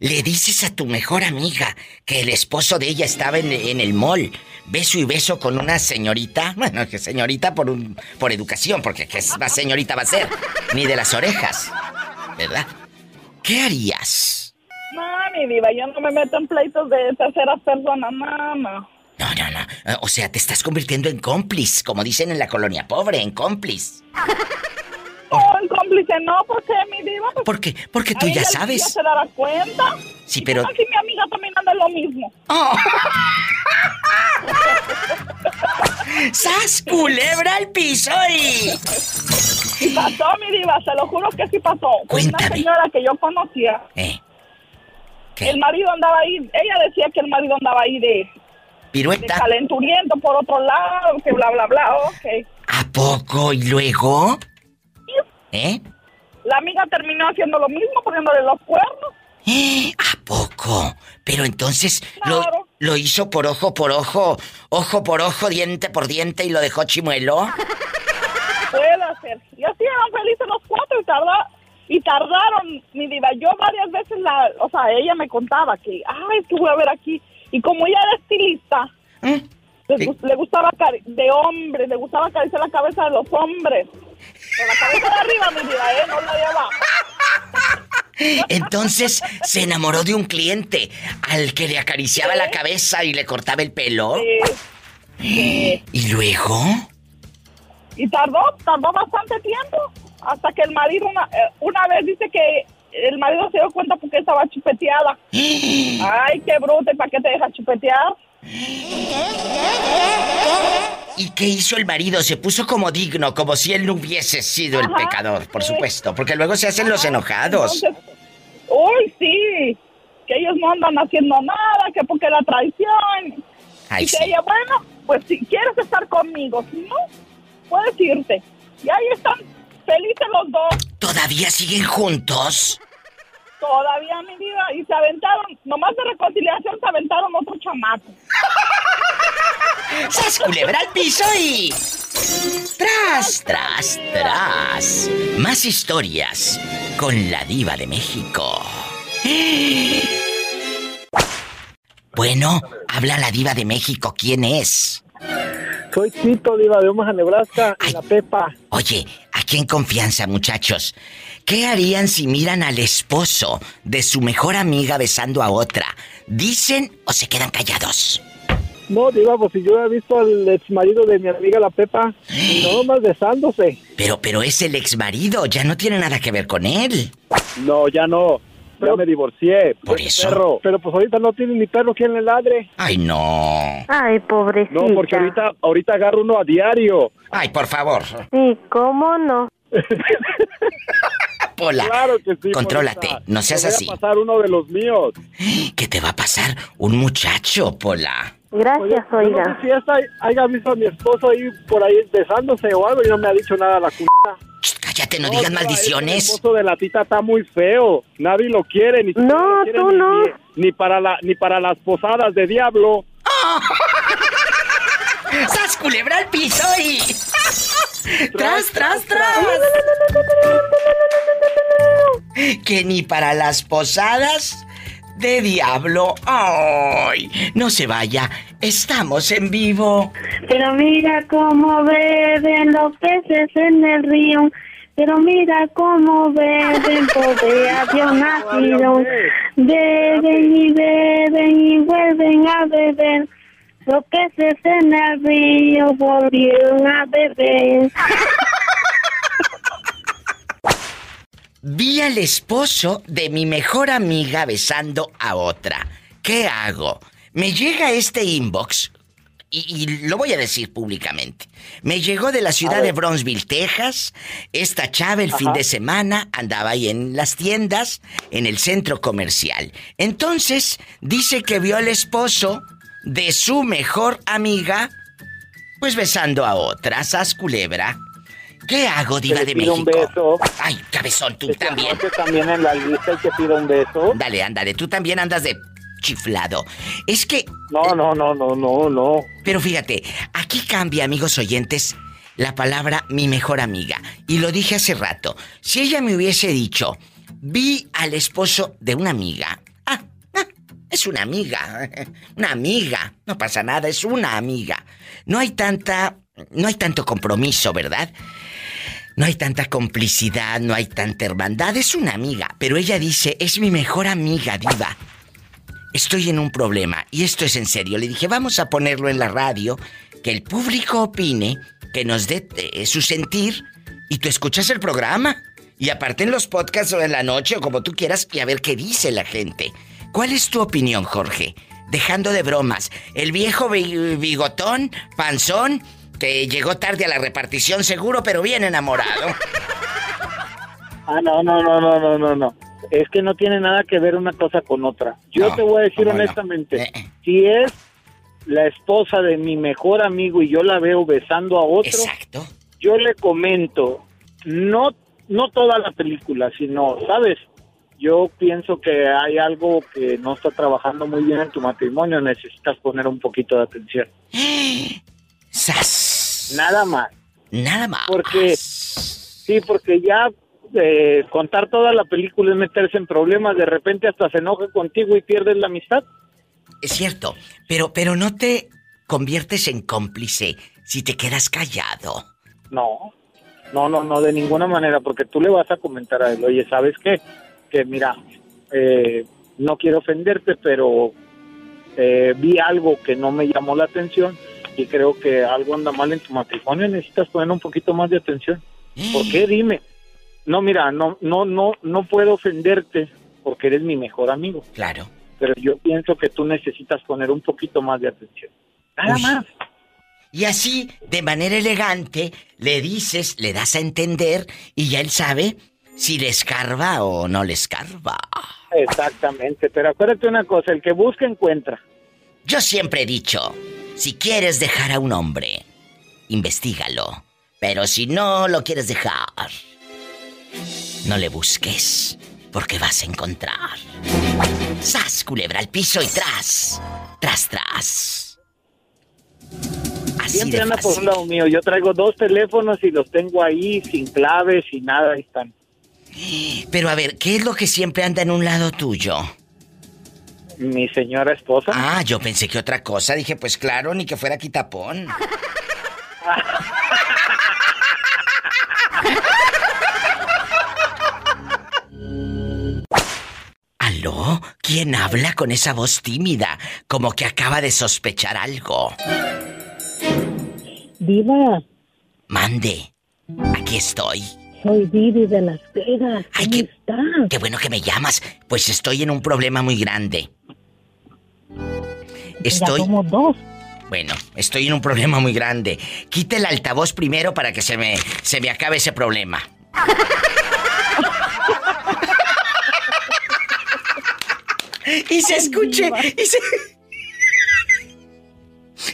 Le dices a tu mejor amiga que el esposo de ella estaba en, en el mall, beso y beso con una señorita. Bueno, que señorita por un, por educación, porque qué más señorita va a ser, ni de las orejas, ¿verdad? ¿Qué harías? No, mi diva, yo no me meto en pleitos de terceras personas, no, no. No, no, no. O sea, te estás convirtiendo en cómplice, como dicen en la colonia pobre, en cómplice. En cómplice no, porque mi diva. Pues, ¿Por qué? Porque tú ya sabes. ella se dará cuenta. Sí, ¿Y pero- si mi amiga también anda lo mismo. ¡Oh! ¡Sas, culebra al piso y... Y pasó, mi diva, se lo juro que sí pasó. Cuéntame. Una señora que yo conocía. ¿Eh? ¿Qué? El marido andaba ahí, ella decía que el marido andaba ahí de, de ¿Pirueta? calenturiento por otro lado, que bla, bla, bla, ok. ¿A poco? ¿Y luego? ¿Eh? La amiga terminó haciendo lo mismo, poniéndole los cuernos. ¿Eh? ¿A poco? Pero entonces lo, Claro. lo hizo por ojo por ojo, ojo por ojo, diente por diente y lo dejó chimuelo. Puede hacer. Y así eran felices los cuatro y tarda, y tardaron, mi diva. Yo varias veces la, o sea, ella me contaba que, ay, es que voy a ver aquí. Y como ella era estilista, ¿Mm? le, Sí. gus- le gustaba de hombres, le gustaba acariciar la cabeza de los hombres. Con la cabeza de arriba, mi diva, ¿eh? No la de abajo. Entonces se enamoró de un cliente al que le acariciaba la cabeza y le cortaba el pelo. Sí. ¿Y luego? Y tardó, tardó bastante tiempo. Hasta que el marido, una, eh, una vez dice que el marido se dio cuenta porque estaba chupeteada. Ay, qué bruta, ¿y para qué te dejas chupetear? ¿Y qué hizo el marido? Se puso como digno, como si él no hubiese sido el pecador, por sí. supuesto, porque luego se hacen los enojados. Entonces, uy, sí, que ellos no andan haciendo nada, que porque la traición. Ay, y que sí. ella, bueno, pues si quieres estar conmigo, si no, puedes irte. Y ahí están felices los dos, ¿Todavía siguen juntos? Todavía mi vida, y se aventaron, nomás de reconciliación se aventaron otro chamaco. ¡Sas culebra al piso y... Tras, tras, tras. Más historias con la diva de México. Bueno, habla la diva de México. ¿Quién es? Soy Tito, diva de Omaha, Nebraska, y Ay. la Pepa. Oye, aquí en confianza, muchachos. ¿Qué harían si miran al esposo de su mejor amiga besando a otra? ¿Dicen o se quedan callados? No, diva, pues si yo he visto al ex marido de mi amiga la Pepa, no más besándose. Pero, pero es el ex marido, ya no tiene nada que ver con él. No, ya no. Ya me divorcié. Por eso. Perro. Pero pues ahorita no tiene ni perro quien le ladre. Ay, no. Ay, pobrecita. No, porque ahorita, ahorita agarro uno a diario. Ay, por favor. Sí, ¿cómo no? Pola. Claro que sí. Contrólate, Polita. no seas Te así. a pasar uno de los míos. ¿Qué te va a pasar? Un muchacho, Pola. Gracias, Oye, yo No sé si esta haya visto a mi esposo ahí por ahí besándose o algo y no me ha dicho nada la c***. Cállate, no No, digas diva, es que El maldiciones. esposo de la tita está muy feo. Nadie lo quiere. Ni No, quiere tú ni- no. Ni, ni para la, ni para las posadas de diablo. ¡Sas culebra al piso y... ¡Tras, tras, tras! Que ni para las posadas de diablo. ¡Ay! No se vaya, estamos en vivo. Pero mira cómo beben los peces en el río. Pero mira cómo beben porque había nacido. Beben y beben y vuelven a beber. Los peces en el río volvieron a beber. Vi al esposo de mi mejor amiga besando a otra. ¿Qué hago? Me llega este inbox y, y lo voy a decir públicamente. Me llegó de la ciudad de Bronzeville, Texas. Esta chava el fin de semana andaba ahí en las tiendas, en el centro comercial. Entonces dice que vio al esposo de su mejor amiga, pues besando a otra, sas culebra. ¿Qué hago, diva de pido México? un beso. Ay, cabezón, tú también. también en la lista el que pida un beso. Dale, ándale, tú también andas de chiflado. Es que, No, no, no, no, no, no. pero fíjate, aquí cambia, amigos oyentes, la palabra mi mejor amiga. Y lo dije hace rato. Si ella me hubiese dicho, vi al esposo de una amiga. Ah, ah, es una amiga. Una amiga. No pasa nada, es una amiga. No hay tanta. No hay tanto compromiso, ¿verdad? No hay tanta complicidad, no hay tanta hermandad. Es una amiga. Pero ella dice, es mi mejor amiga, diva. Estoy en un problema y esto es en serio. Le dije, vamos a ponerlo en la radio, que el público opine, que nos dé eh, su sentir y tú escuchas el programa Y aparte en los podcasts o en la noche o como tú quieras y a ver qué dice la gente. ¿Cuál es tu opinión, Jorge? Dejando de bromas, el viejo bi- bigotón, panzón, llegó tarde a la repartición seguro, pero bien enamorado. Ah, no, no, no, no, no, no, no. Es que no tiene nada que ver una cosa con otra. Yo No, te voy a decir honestamente, Eh. si es la esposa de mi mejor amigo y yo la veo besando a otro, Exacto. yo le comento, no, no toda la película, sino, ¿sabes? Yo pienso que hay algo que no está trabajando muy bien en tu matrimonio, necesitas poner un poquito de atención. ¡Sas! Nada más. Nada más. Porque- Sí, porque ya eh, contar toda la película es meterse en problemas, de repente hasta se enoja contigo y pierdes la amistad. Es cierto, pero, pero no te conviertes en cómplice si te quedas callado. No, no, no, no, de ninguna manera, porque tú le vas a comentar a él, oye, ¿sabes qué? Que mira, eh, no quiero ofenderte, pero eh, vi algo que no me llamó la atención y creo que algo anda mal en tu matrimonio, necesitas poner un poquito más de atención. ¿Por qué? Dime. No, mira, no, no, no, no puedo ofenderte porque eres mi mejor amigo, Claro. pero yo pienso que tú necesitas poner un poquito más de atención. Nada Uy. más. Y así, de manera elegante, le dices, le das a entender y ya él sabe si le escarba o no le escarba. Exactamente, pero acuérdate una cosa, el que busca encuentra. Yo siempre he dicho, si quieres dejar a un hombre, investigalo. Pero si no lo quieres dejar, no le busques, porque vas a encontrar. ¡Sas, culebra al piso y tras! ¡Tras, tras! Así Siempre anda por un lado mío. Yo traigo dos teléfonos y los tengo ahí sin claves y nada, ahí están. Pero a ver, ¿qué es lo que siempre anda en un lado tuyo? Mi señora esposa. Ah, yo pensé que otra cosa. Dije, pues claro, ni que fuera quitapón. ¿Aló? ¿Quién habla con esa voz tímida? Como que acaba de sospechar algo. Diva, Mande. Aquí estoy. soy Vivi de Las Vegas. Ay, ¿Cómo qué- estás? Qué bueno que me llamas. Pues estoy en un problema muy grande. Ya Estoy... somos dos. Bueno, estoy en un problema muy grande. Quite el altavoz primero para que se me, se me acabe ese problema. y se escuche. Y se...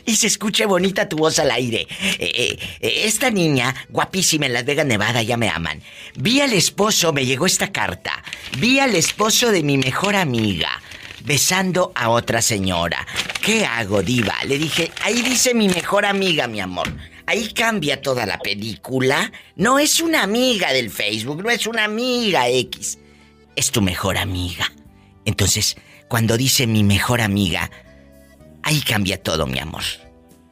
Y se escuche bonita tu voz al aire. Eh, eh, eh, esta niña, guapísima en Las Vegas, Nevada, ya me aman. Vi al esposo, me llegó esta carta. Vi al esposo de mi mejor amiga besando a otra señora. ¿Qué hago, diva? Le dije, ahí dice mi mejor amiga, mi amor. Ahí cambia toda la película. No es una amiga del Facebook, no es una amiga X. Es tu mejor amiga. Entonces, cuando dice mi mejor amiga, ahí cambia todo, mi amor.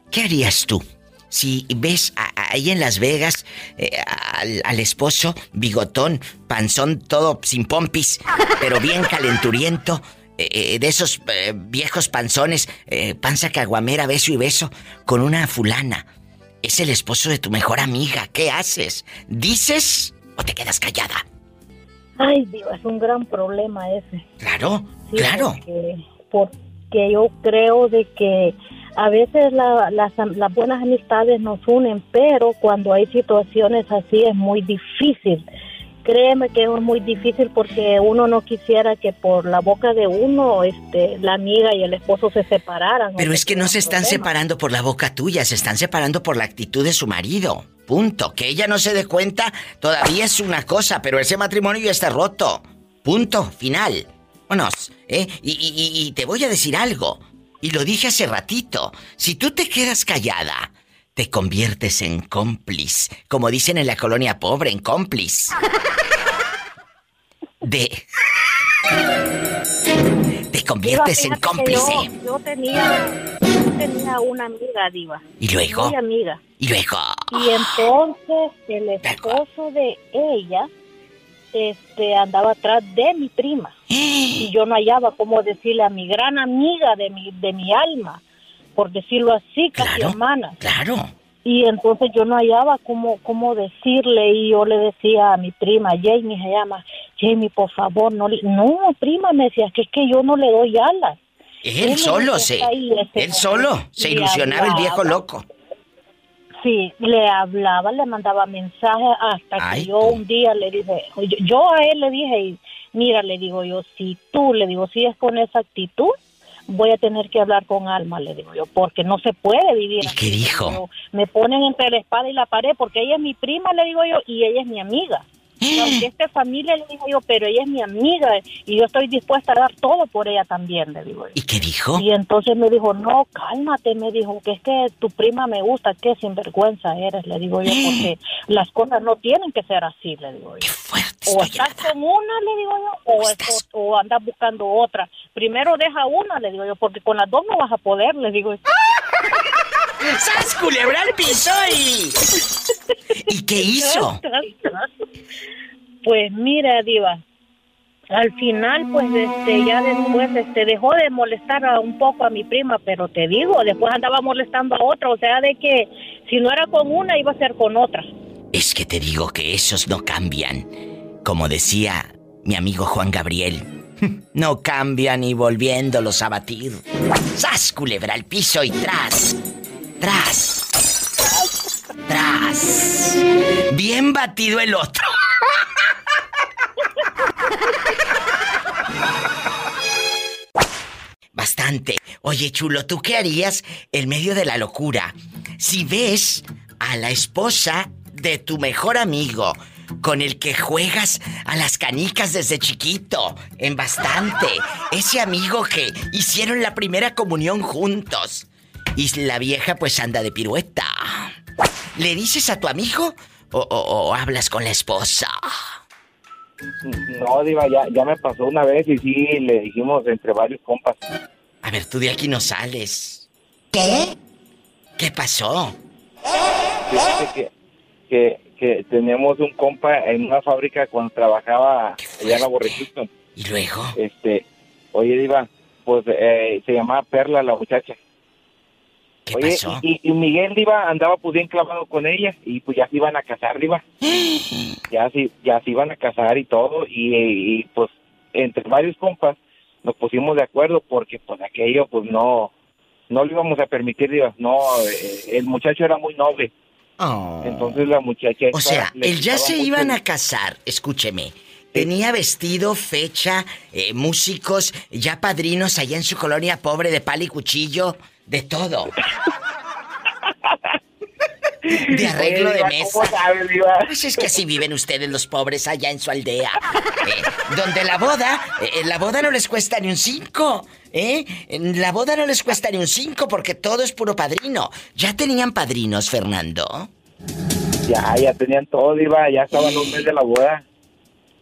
¿Qué harías tú? Si ves ahí en Las Vegas eh, al, al esposo, bigotón, panzón, todo sin pompis, pero bien calenturiento, eh, de esos eh, viejos panzones, eh, panza caguamera, beso y beso, con una fulana. Es el esposo de tu mejor amiga. ¿Qué haces? ¿Dices o te quedas callada? Ay, Diva, es un gran problema ese. Claro, Sí, claro. Porque, porque yo creo de que a veces la- las, las buenas amistades nos unen, pero cuando hay situaciones así es muy difícil. Créeme que es muy difícil porque uno no quisiera que por la boca de uno este, la amiga y el esposo se separaran. Pero es que no se están separando por la boca tuya, se están separando por la actitud de su marido. Punto. Que ella no se dé cuenta todavía es una cosa, pero ese matrimonio ya está roto. Punto. Final. Vámonos. ¿eh? Y- y te voy a decir algo. Y lo dije hace ratito. Si tú te quedas callada, te conviertes en cómplice. Como dicen en la colonia pobre, en cómplice. De... Te Diva, conviertes en cómplice. Yo, yo tenía, yo tenía una amiga, Diva. ¿Y luego? Muy amiga. Y luego... Y entonces el esposo de ella este andaba atrás de mi prima y yo no hallaba cómo decirle a mi gran amiga de mi de mi alma, por decirlo así, casi Claro, hermana. claro. Y entonces yo no hallaba cómo, cómo decirle y yo le decía a mi prima, Jamie se llama, Jamie, por favor, no, no, prima, me decía, que es que yo no le doy alas. Él Él solo se. ahí, Él solo se ilusionaba el viejo loco. Sí, le hablaba, le mandaba mensajes hasta que yo tú. un día le dije, yo, yo a él le dije, mira, le digo yo, si tú, le digo, si es con esa actitud, voy a tener que hablar con Alma, le digo yo, porque no se puede vivir ¿Y así, qué dijo? Me ponen entre la espada y la pared porque ella es mi prima, le digo yo, y ella es mi amiga. Aunque esta es familia, le digo yo, pero ella es mi amiga y yo estoy dispuesta a dar todo por ella también, le digo yo. ¿Y qué dijo? Y entonces me dijo, no, cálmate, me dijo, que es que tu prima me gusta, que sinvergüenza eres, le digo yo, porque las cosas no tienen que ser así, le digo yo. Qué fuerte O estás con una, le digo yo, o, Estás- o, o andas buscando otra. Primero deja una, le digo yo, porque con las dos no vas a poder, le digo yo. ¡Sas, culebra al piso y... ¿Y qué hizo? Pues mira, Diva, al final, pues este, ya después este, dejó de molestar a un poco a mi prima, pero te digo, después andaba molestando a otra, o sea, de que si no era con una, iba a ser con otra. Es que te digo que esos no cambian. Como decía mi amigo Juan Gabriel, no cambian y volviéndolos a batir. ¡Sas, culebra al piso y tras! ¡Tras! ¡Tras! Bien batido el otro. Bastante. Oye, chulo, ¿tú qué harías en medio de la locura si ves a la esposa de tu mejor amigo con el que juegas a las canicas desde chiquito, en bastante? Ese amigo que hicieron la primera comunión juntos. Y la vieja pues anda de pirueta. ¿Le dices a tu amigo o, o- o hablas con la esposa? No, Diva, ya, ya me pasó una vez y sí le dijimos entre varios compas. A ver, tú de aquí no sales. ¿Qué? ¿Qué pasó? Fíjate que, que, que tenemos un compa en una fábrica cuando trabajaba allá en la Borrechito. ¿Y luego? Este, oye, Diva, pues eh, se llamaba Perla la muchacha. ¿Qué Oye, pasó? y, y Miguel Diva andaba pues bien clavado con ella y pues ya se iban a casar, Diva. ya se, ya se iban a casar y todo y, y, pues entre varios compas nos pusimos de acuerdo porque pues aquello pues no no lo íbamos a permitir, Diva. No, eh, el muchacho era muy noble. Oh. Entonces la muchacha... O sea, él ya se iban a casar, escúcheme. Tenía vestido, fecha, eh, músicos, ya padrinos allá en su colonia pobre de pal y cuchillo, de todo. De arreglo de Diva, ¿cómo mesa. Pues es que así viven ustedes los pobres allá en su aldea. Eh, donde la boda, eh, la boda no les cuesta ni un cinco. ¿Eh? La boda no les cuesta ni un cinco porque todo es puro padrino. ¿Ya tenían padrinos, Fernando? Ya, ya tenían todo, Diva. Ya estaban un mes de la boda.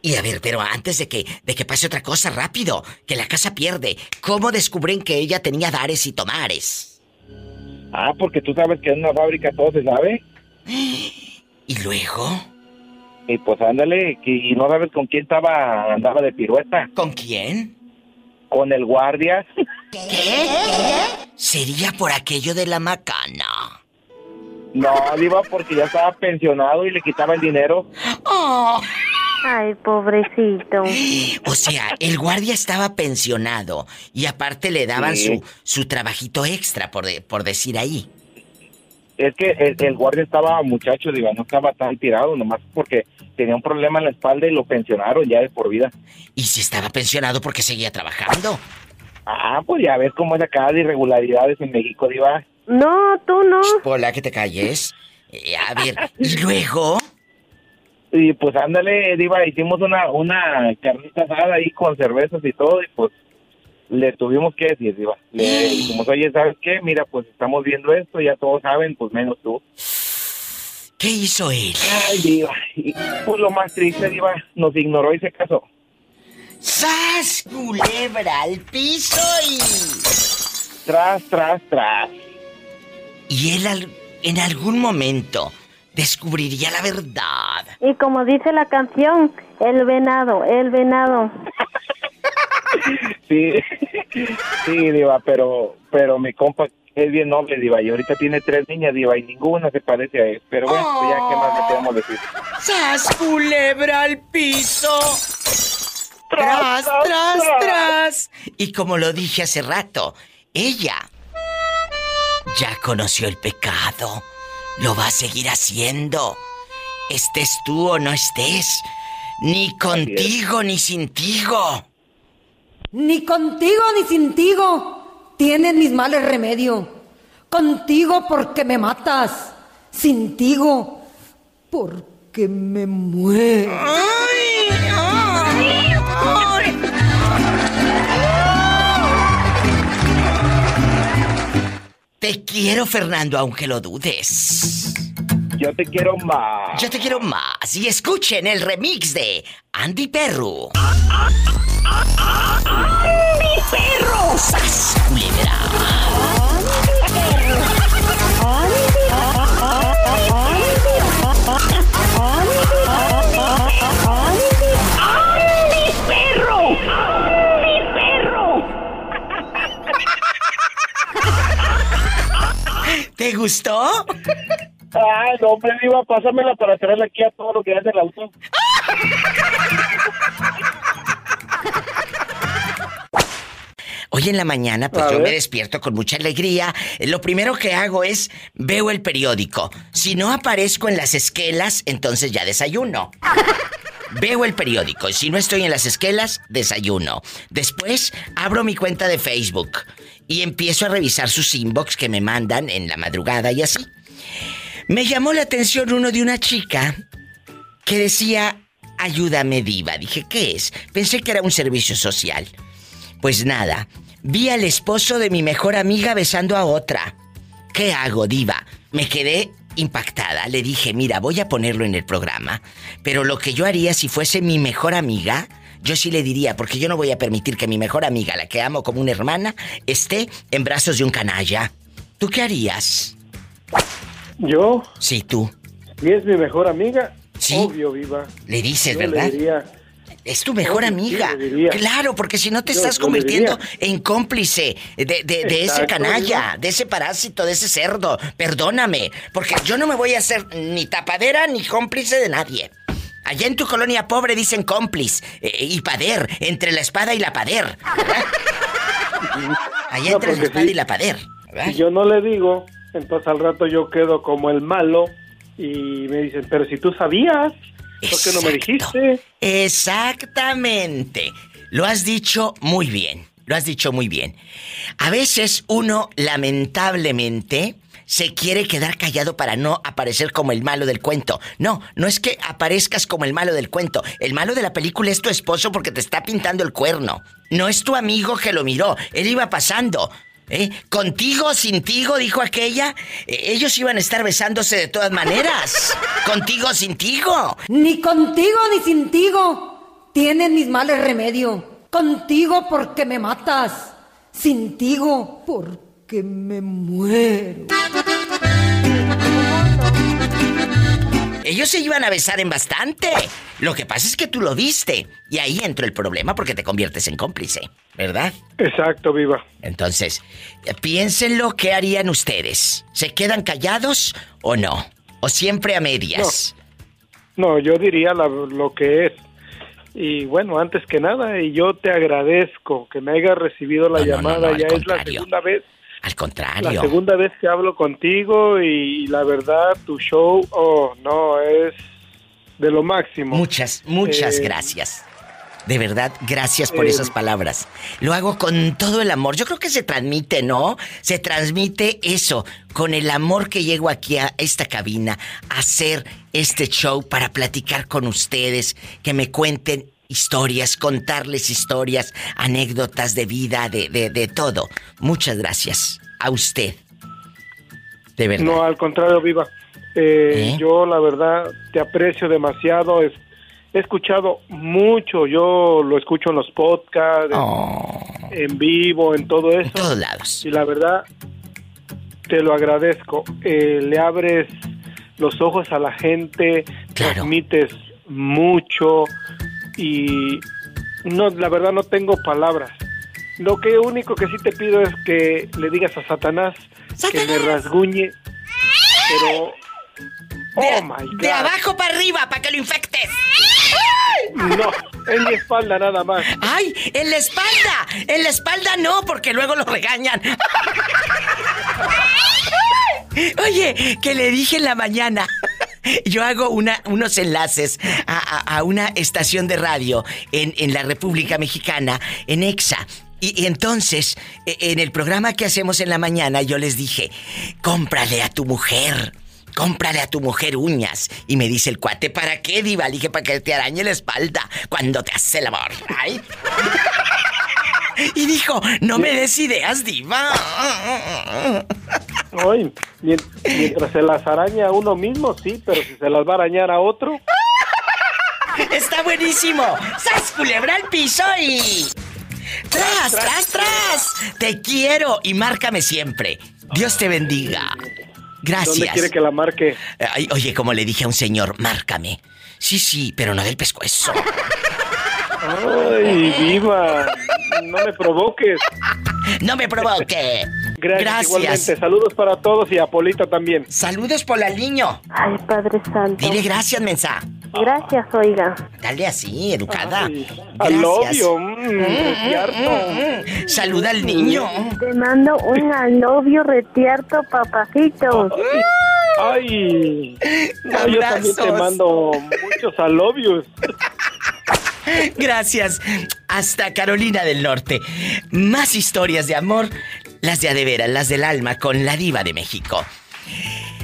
Y a ver, pero antes de que, de que pase otra cosa, rápido, que la casa pierde. ¿Cómo descubren que ella tenía dares y tomares? Ah, porque tú sabes que en una fábrica todo se sabe. ¿Y luego? Y pues ándale, y no sabes con quién estaba, andaba de pirueta. ¿Con quién? Con el guardia. ¿Qué? Sería por aquello de la macana. No, Diva, porque ya estaba pensionado y le quitaba el dinero. Oh. Ay, pobrecito. O sea, el guardia estaba pensionado y aparte le daban Sí. su, su trabajito extra, por, de- por decir ahí. Es que el, el guardia estaba muchacho, Diva, no estaba tan tirado, nomás porque tenía un problema en la espalda y lo pensionaron ya de por vida. Y si estaba pensionado porque seguía trabajando. Ah, pues ya ves cómo es acá de irregularidades en México, Diva. No, tú no. Hola, que te calles. Eh, a ver, ¿y luego? Y pues ándale, Diva, hicimos una, una carnita asada ahí con cervezas y todo, y pues le tuvimos que decir, Diva. Le dijimos, oye, ¿sabes qué? Mira, pues estamos viendo esto, ya todos saben, pues menos tú. ¿Qué hizo él? Ay, Diva. Y pues lo más triste, Diva, nos ignoró y se casó. ¡Sas, culebra al piso y... Tras, tras, tras. Y él al- en algún momento descubriría la verdad. Y como dice la canción, el venado, el venado. Sí, sí, Diva, pero, pero mi compa es bien noble, Diva, y ahorita tiene tres niñas, Diva, y ninguna se parece a él. Pero bueno, pues ya, ¿qué más le podemos decir? ¡Sas, culebra al piso! ¡Tras, tras, tras! Y como lo dije hace rato, ella ya conoció el pecado. Lo va a seguir haciendo. Estés tú o no estés. Ni contigo ni sin tigo. Ni contigo ni sin tigo tienen mis males remedio. Contigo porque me matas. Sin tigo porque me muero. ¡Ay! Te quiero, Fernando, aunque lo dudes. Yo te quiero más. Yo te quiero más. Y escuchen el remix de Andy Perro. ¡Mi perro! ¡Sas, culebra! ¿Te gustó? Ay, no, hombre, Diva, pásamela para traerla aquí a todo lo que hace el auto. Hoy en la mañana, pues A yo ver. me despierto con mucha alegría. Lo primero que hago es veo el periódico. Si no aparezco en las esquelas, entonces ya desayuno. Veo el periódico si no estoy en las esquelas, desayuno. Después abro mi cuenta de Facebook y empiezo a revisar sus inbox que me mandan en la madrugada y así. Me llamó la atención uno de una chica que decía, ayúdame diva. Dije, ¿qué es? Pensé que era un servicio social. Pues nada, vi al esposo de mi mejor amiga besando a otra. ¿Qué hago, diva? Me quedé impactada. Le dije, mira, voy a ponerlo en el programa, pero lo que yo haría si fuese mi mejor amiga, yo sí le diría, porque yo no voy a permitir que mi mejor amiga, la que amo como una hermana, esté en brazos de un canalla. ¿Tú qué harías? Yo, Sí, tú. si es mi mejor amiga, Sí. obvio, viva. Le dices, Yo ¿verdad? Le diría, Es tu mejor amiga. sí. Claro, porque si no te Yo- estás convirtiendo en cómplice de, de- de ese canalla, de ese parásito, de ese cerdo. Perdóname, porque yo no me voy a hacer ni tapadera ni cómplice de nadie. Allá en tu colonia pobre dicen cómplice eh, y pader, entre la espada y la pader. Allá No, entre la espada sí. y la pader. ¿verdad? si yo no le digo, entonces al rato yo quedo como el malo y me dicen, pero si tú sabías, ¿por qué no me dijiste? Exactamente. Lo has dicho muy bien. Lo has dicho muy bien. A veces uno, lamentablemente, se quiere quedar callado para no aparecer como el malo del cuento. No, no es que aparezcas como el malo del cuento. El malo de la película es tu esposo porque te está pintando el cuerno. No es tu amigo que lo miró. Él iba pasando. ¿Eh? Contigo, sin tigo, dijo aquella. Eh, ellos iban a estar besándose de todas maneras. Contigo, sin tigo. Ni contigo ni sin tigo tienen mis males remedio. Contigo porque me matas. Sin tigo porque me muero. Ellos se iban a besar en bastante. Lo que pasa es que tú lo viste. Y ahí entró el problema porque te conviertes en cómplice, ¿verdad? Exacto, viva. Entonces, piénsenlo qué harían ustedes. ¿Se quedan callados o no? ¿O siempre a medias? No, yo diría la- lo que es. Y bueno, antes que nada, y yo te agradezco que me hayas recibido la No, llamada. no, ya es la segunda vez, Al la contrario. segunda vez que hablo contigo y la verdad, tu show, oh, no, es de lo máximo. Muchas, muchas Eh, gracias. De verdad, gracias por eh, esas palabras. Lo hago con todo el amor. Yo creo que se transmite, ¿no? Se transmite eso, con el amor que llego aquí a esta cabina a hacer este show para platicar con ustedes, que me cuenten historias, contarles historias, anécdotas de vida, de, de, de todo. Muchas gracias a usted. De verdad. No, al contrario, Viva. Eh, ¿Eh? Yo, la verdad, te aprecio demasiado. Es- he escuchado mucho. Yo lo escucho en los podcasts, en- Oh, en vivo, en todo en eso. todos lados. Y la verdad, te lo agradezco. Eh, le abres los ojos a la gente, Claro. transmites mucho y no, la verdad no tengo palabras. Lo que único que sí te pido es que le digas a Satanás, que me rasguñe, pero... Oh, my God. De abajo para arriba, para que lo infectes. No, en mi espalda nada más. ¡Ay! ¡En la espalda! En la espalda no, porque luego lo regañan. Oye, que le dije en la mañana. Yo hago unos enlaces a, una estación de radio en, la República Mexicana, en EXA. Y, y entonces, e- en el programa que hacemos en la mañana, yo les dije, cómprale a tu mujer. Cómprale a tu mujer uñas. Y me dice el cuate, ¿para qué, Diva? Le dije, para que te arañe la espalda cuando te hace el amor. Ay. Y dijo, no me des ideas, Diva. Ay, mien- mientras se las araña a uno mismo, sí, pero si se las va a arañar a otro... Está buenísimo. ¡Sas, culebra al piso y... ¡Tras, tras, tras! Te quiero y márcame siempre. Dios te bendiga. Gracias. ¿Dónde quiere que la marque? Ay, oye, como le dije a un señor, márcame. Sí, sí, pero no del pescuezo. Ay, viva. No me provoques. No me provoque. Gracias, Gracias. igualmente. Saludos para todos y a Polita también. Saludos por al niño. Ay, Padre Santo. Dile gracias, mensa. Gracias, oiga. Dale así, educada. Ay, al obvio, mm, Mm, retierto. mm, mm. Saluda al niño. Te mando un alobio retierto, papacito. Ay, no, yo también te mando muchos alobios. Gracias. Hasta Carolina del Norte. Más historias de amor, las de Adevera, las del alma, con la diva de México.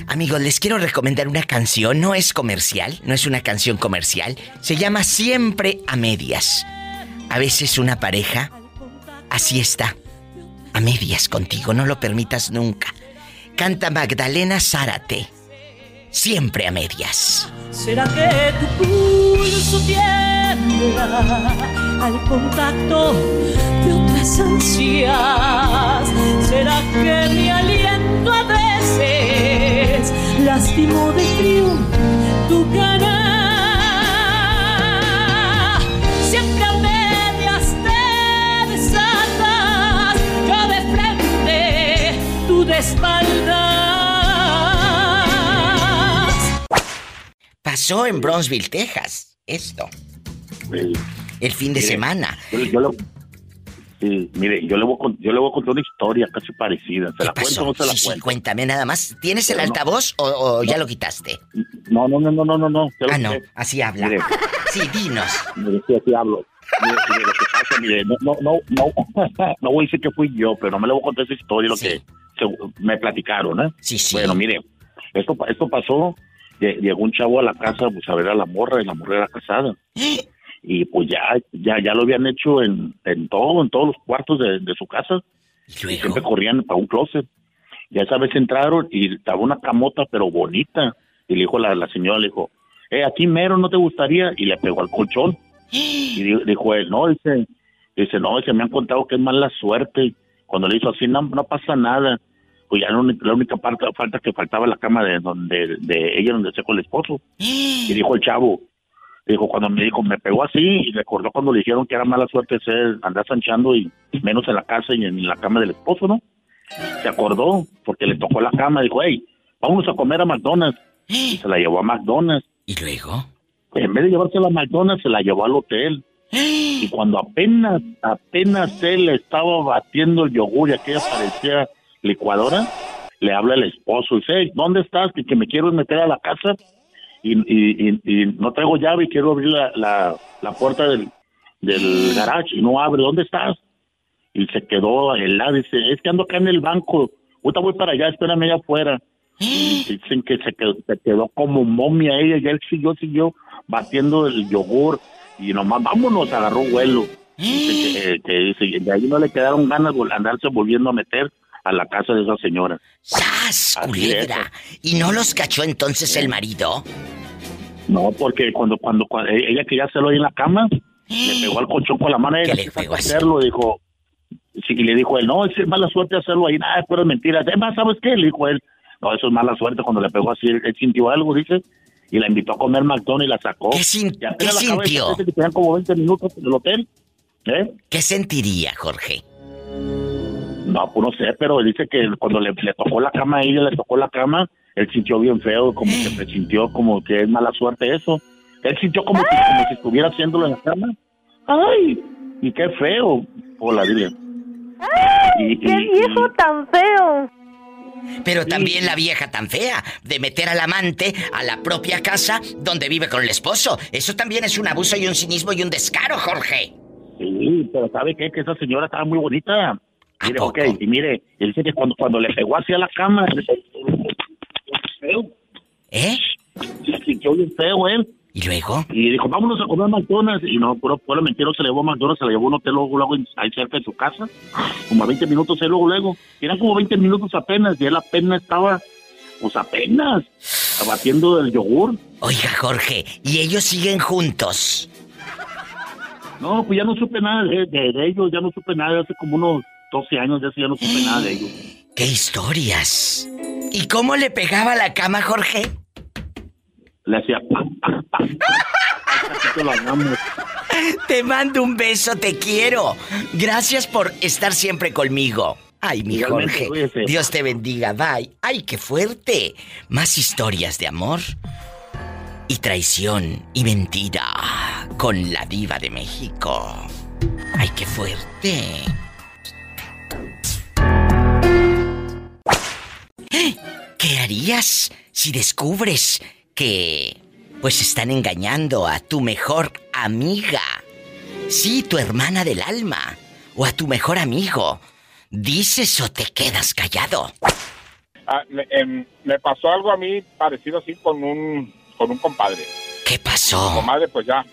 Amigos, les quiero recomendar una canción, no es comercial, no es una canción comercial, se llama Siempre a medias. A veces una pareja así está, a medias contigo, no lo permitas nunca. Canta Magdalena Zárate, Siempre a medias. ¿Será que tu pulso al contacto de otras ansias? ¿Será que mi aliento a veces lastimó de frío tu cara? Siempre medias de frente, tú de espaldas. Pasó en Bronzeville, Texas, esto, el fin de Mire, semana. Yo, yo le- sí, mire, yo le, voy a, con- yo le voy a contar una historia casi parecida. ¿Se la cuento o no se la Sí, sí, cuento? cuéntame nada más. ¿Tienes el no. altavoz o, o ya lo quitaste? No, no, no, no, no, no. no. Ah, no, así habla. Mire, Sí, dinos. mire, sí, así hablo. Mire, mire, lo que pasa, mire, no, no, no, no, no voy a decir que fui yo, pero no me le voy a contar esa historia, lo que se- me platicaron, ¿eh? Sí, sí. Bueno, mire, esto, esto pasó, lle- llegó un chavo a la casa pues, a ver a la morra, y la morra era casada. Y pues ya, ya, ya lo habían hecho en, en todo, en todos los cuartos de, de su casa. Y siempre corrían para un closet. Ya esa vez entraron y estaba una camota, pero bonita. Y le dijo la, la señora, le dijo, eh, aquí mero no te gustaría. Y le pegó al colchón. Y di- dijo él, no, dice, dice, no, dice, me han contado que es mala suerte. Cuando le hizo así, no, no pasa nada. Pues ya la única, la única parte, falta que faltaba la cama de donde, de ella donde se con el esposo. Y dijo el chavo, dijo, cuando me dijo, me pegó así, y recordó cuando le dijeron que era mala suerte ser, andar sanchando y menos en la casa y en la cama del esposo, ¿no? Se acordó, porque le tocó la cama, dijo, hey, vámonos a comer a McDonald's. Y se la llevó a McDonald's. ¿Y luego? En vez de llevársela a McDonald's, se la llevó al hotel. Y cuando apenas, apenas él estaba batiendo el yogur y aquella parecía licuadora, le habla el esposo y dice, "Hey, ¿dónde estás? Que, que me quiero meter a la casa y, y, no traigo llave y quiero abrir la, la, la puerta del, del garage y no abre. ¿Dónde estás? Y se quedó helado. Dice, es que ando acá en el banco. Ahorita voy para allá, espérame allá afuera. Y dicen que se quedó, se quedó como momia ella y él siguió, siguió batiendo el yogur y nomás vámonos, agarró vuelo. Dice que, eh, que dice, de ahí no le quedaron ganas de andarse volviendo a meter a la casa de esa señora. ¡Sas, culebra! ¿Y no los cachó entonces el marido? No, porque cuando, cuando, cuando ella quería hacerlo ahí en la cama, le pegó al colchón con la mano y le pegó hacerlo, dijo, sí, y le dijo él, no, es mala suerte hacerlo ahí, nada, es puras mentiras. Es más, ¿sabes qué? Le dijo él, no, eso es mala suerte cuando le pegó así, él, él sintió algo, dice, y la invitó a comer McDonald's y la sacó. ¿Qué, sin- qué la sintió? dice que como 20 minutos en el hotel, ¿eh? ¿Qué sentiría, Jorge? No, pues no sé, pero dice que cuando le, le tocó la cama a ella, le tocó la cama, él sintió bien feo, como que se sintió como que es mala suerte eso. Él sintió como, que, como si estuviera haciéndolo en la cama. ¡Ay! Y qué feo. Hola, dile. Y- ¡Qué y- viejo tan feo! Pero también la vieja tan fea de meter al amante a la propia casa donde vive con el esposo. Eso también es un abuso y un cinismo y un descaro, Jorge. Sí, pero ¿sabe qué? Que esa señora estaba muy bonita. Mire, ok, y mire, él dice que cuando, cuando le pegó hacia la cama, feo. ¿Eh? Sintió bien feo él. ¿Y luego? Y dijo, vámonos a comer McDonald's. Y no, puro, puro mentira, se le llevó a McDonald's, se le llevó a un hotel luego, luego ahí cerca de su casa. Como a 20 minutos, él luego, luego. Eran como 20 minutos apenas, y él apenas estaba, pues apenas, abatiendo el yogur. Oiga, Jorge, y ellos siguen juntos. No, pues ya no supe nada de, de- de ellos, ya no supe nada, hace como unos 12 años ya, sí, ya no supe nada de ellos. ¡Qué historias! ¿Y cómo le pegaba la cama, Jorge? Le hacía pa, pa, pa. Así lo hagamos. Te mando un beso, te quiero. Gracias por estar siempre conmigo. Ay, mi Jorge. Dios te bendiga. Bye. Ay, qué fuerte. Más historias de amor y traición y mentira con la diva de México. Ay, qué fuerte. ¿Qué harías si descubres que pues están engañando a tu mejor amiga? Sí, tu hermana del alma o a tu mejor amigo. ¿Dices o te quedas callado? Ah, me, em, me pasó algo a mí parecido así con un con un compadre. ¿Qué pasó? Mi comadre pues ya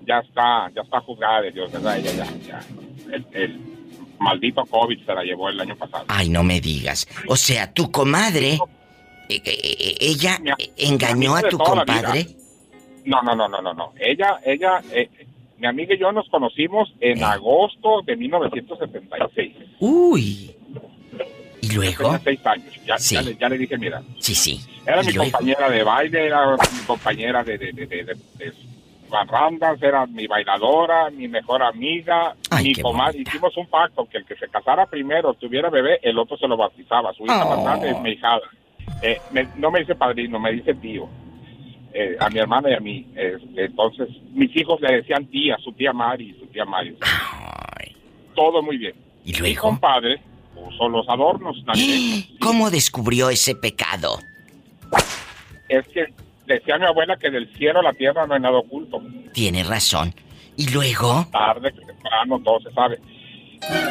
ya está ya está juzgada de Dios, ¿verdad? Ella ya, ya el, el maldito COVID se la llevó el año pasado. Ay, no me digas. O sea, tu comadre, ella engañó a tu compadre. No, no, no, no, no, no. Ella, ella, eh, mi amiga y yo nos conocimos en agosto de 1976. Uy. ¿Y luego? Tenía seis años. Ya, Sí. ya, le, ya le dije, mira, Sí, sí. era ¿Y mi luego? compañera de baile, era mi compañera de, de, de, de, barrandas, era mi bailadora, mi mejor amiga, mi comadre. Hicimos un pacto que el que se casara primero, tuviera bebé, el otro se lo bautizaba. Su hija Oh. más grande es mi hijada. Eh, me- no me dice padrino, me dice tío. Eh, a mi hermana y a mí. Eh, entonces, mis hijos le decían tía, su tía Mari, su tía Mari. Todo muy bien. ¿Y Mi luego? compadre puso los adornos navideños. ¿Cómo descubrió ese pecado? Es que decía mi abuela que del cielo a la tierra no hay nada oculto. Tiene razón. ¿Y luego? Tarde, temprano, todo se sabe.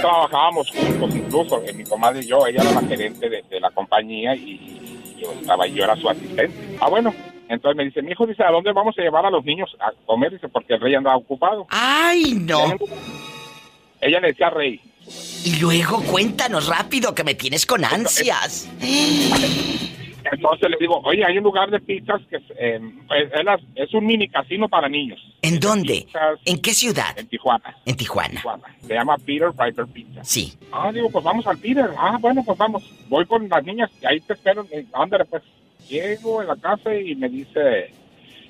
Trabajábamos juntos incluso, eh, mi comadre y yo, ella era la gerente de, de la compañía y yo estaba yo era su asistente. Ah, bueno, entonces me dice, mi hijo dice, ¿a dónde vamos a llevar a los niños a comer? Dice, porque el rey andaba ocupado. ¡Ay, no! Ella le decía rey. Y luego cuéntanos rápido que me tienes con ansias. Entonces le digo, oye, hay un lugar de pizzas que es, eh, es- un mini casino para niños. ¿En dónde? Pizzas ¿En qué ciudad? En Tijuana. En Tijuana. Tijuana. Se llama Peter Piper Pizza. Sí. Ah, digo, pues vamos al Peter. Ah, bueno, pues vamos. Voy con las niñas y ahí te espero. Ándale, pues. Llego en la casa y me dice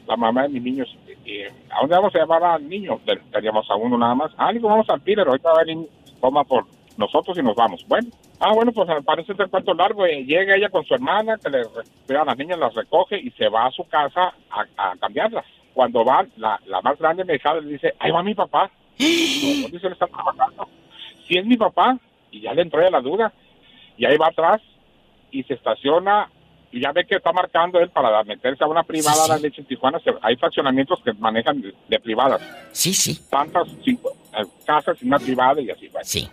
la mamá de mis niños, eh, ¿a dónde vamos a llevar al niño? Te- Teníamos a uno nada más. Ah, digo, vamos al Peter. Ahorita va a venir, toma por nosotros y nos vamos. Bueno. Ah, bueno, pues parece ser cuento largo. Eh, llega ella con su hermana, que le cuida a las niñas, las recoge y se va a su casa a, a cambiarlas. Cuando va, la, la más grande me le dice, ahí va mi papá. ¿Dónde se le está trabajando? Si es mi papá, y ya le entró ya la duda, y ahí va atrás y se estaciona y ya ve que está marcando él para meterse a una privada a la leche en Tijuana. Se- hay fraccionamientos que manejan de, de privadas. Sí, sí. Tantas cinco, eh, casas y una privada y así va. Sí.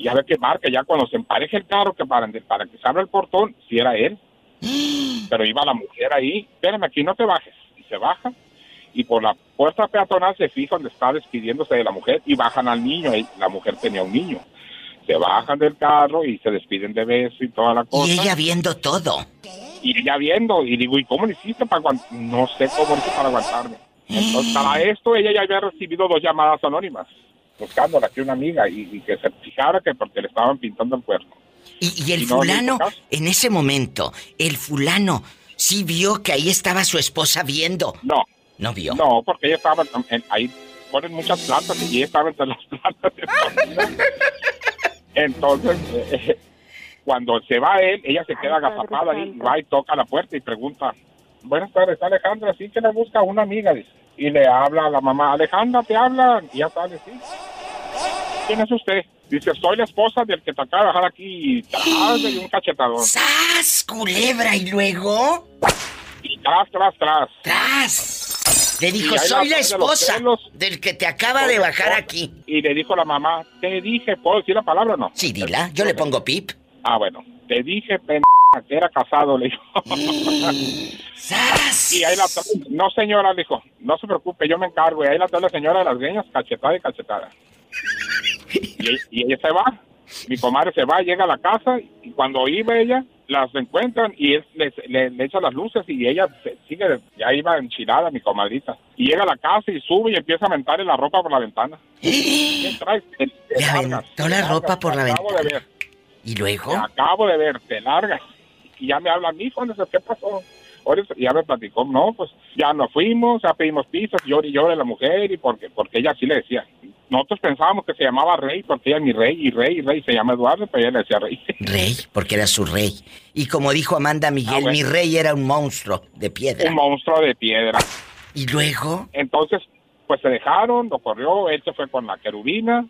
Y ya ve que marca, ya cuando se empareja el carro que para, para que se abra el portón, si era él. Pero iba la mujer ahí, espérame aquí, no te bajes. Y se baja y por la puerta peatonal se fija donde está despidiéndose de la mujer y bajan al niño. y La mujer tenía un niño. Se bajan del carro y se despiden de beso y toda la cosa. Y ella viendo todo. Y ella viendo, y digo, ¿y cómo le hiciste para aguantar? No sé cómo hice para aguantarme. Entonces, para esto, ella ya había recibido dos llamadas anónimas, buscándola aquí una amiga, y, y que se fijara que porque le estaban pintando el cuerno. Y, y el Y fulano, en ese momento, el fulano sí vio que ahí estaba su esposa viendo. No. No vio. No, porque ella estaba, en- ahí ponen muchas plantas y ella estaba entre las plantas. Entonces, eh, cuando se va él, ella se queda agazapada ahí, y va y toca la puerta y pregunta, buenas tardes, Alejandra, sí que le busca una amiga, dice. Y le habla a la mamá, Alejandra, te hablan. Y ya sale, sí. ¿Quién es usted? Dice, soy la esposa del que te acaba de dejar aquí y tras, y un cachetador. ¡Sas, culebra! ¿Y luego? Y tras, tras, tras. ¡Tras! Le dijo, soy la esposa del que te acaba de bajar aquí. Y le dijo la mamá, te dije, ¿puedo decir la palabra o no? Sí, dila, yo le pongo pip. Ah, bueno, te dije, pendeja, que era casado, le dijo. y ahí la no señora, le dijo, no se preocupe, yo me encargo. Y ahí la la señora de las greñas, cachetada y cachetada. Y, y ella se va, mi comadre se va, llega a la casa y cuando iba ella, las encuentran y él le, le- le echa las luces y ella se- sigue, ya iba enchilada mi comadrita. Y llega a la casa y sube y empieza a aventarle la ropa por la ventana. ¿Qué traes? Le aventó la ropa por la de ver. ¿Y luego? Te acabo de ver, te largas. Y ya me habla mi hijo, ¿qué pasó? Ya me platicó, no, pues ya nos fuimos, ya pedimos pizzas, llora y llora la mujer, y porque, porque ella así le decía. Nosotros pensábamos que se llamaba Rey, porque ella es mi rey, y Rey, y Rey, se llama Eduardo, pero ella le decía Rey. Rey, porque era su rey. Y como dijo Amanda Miguel, mi rey era un monstruo de piedra. Un monstruo de piedra. ¿Y luego? Entonces, pues se dejaron, lo corrió, él se fue con la querubina,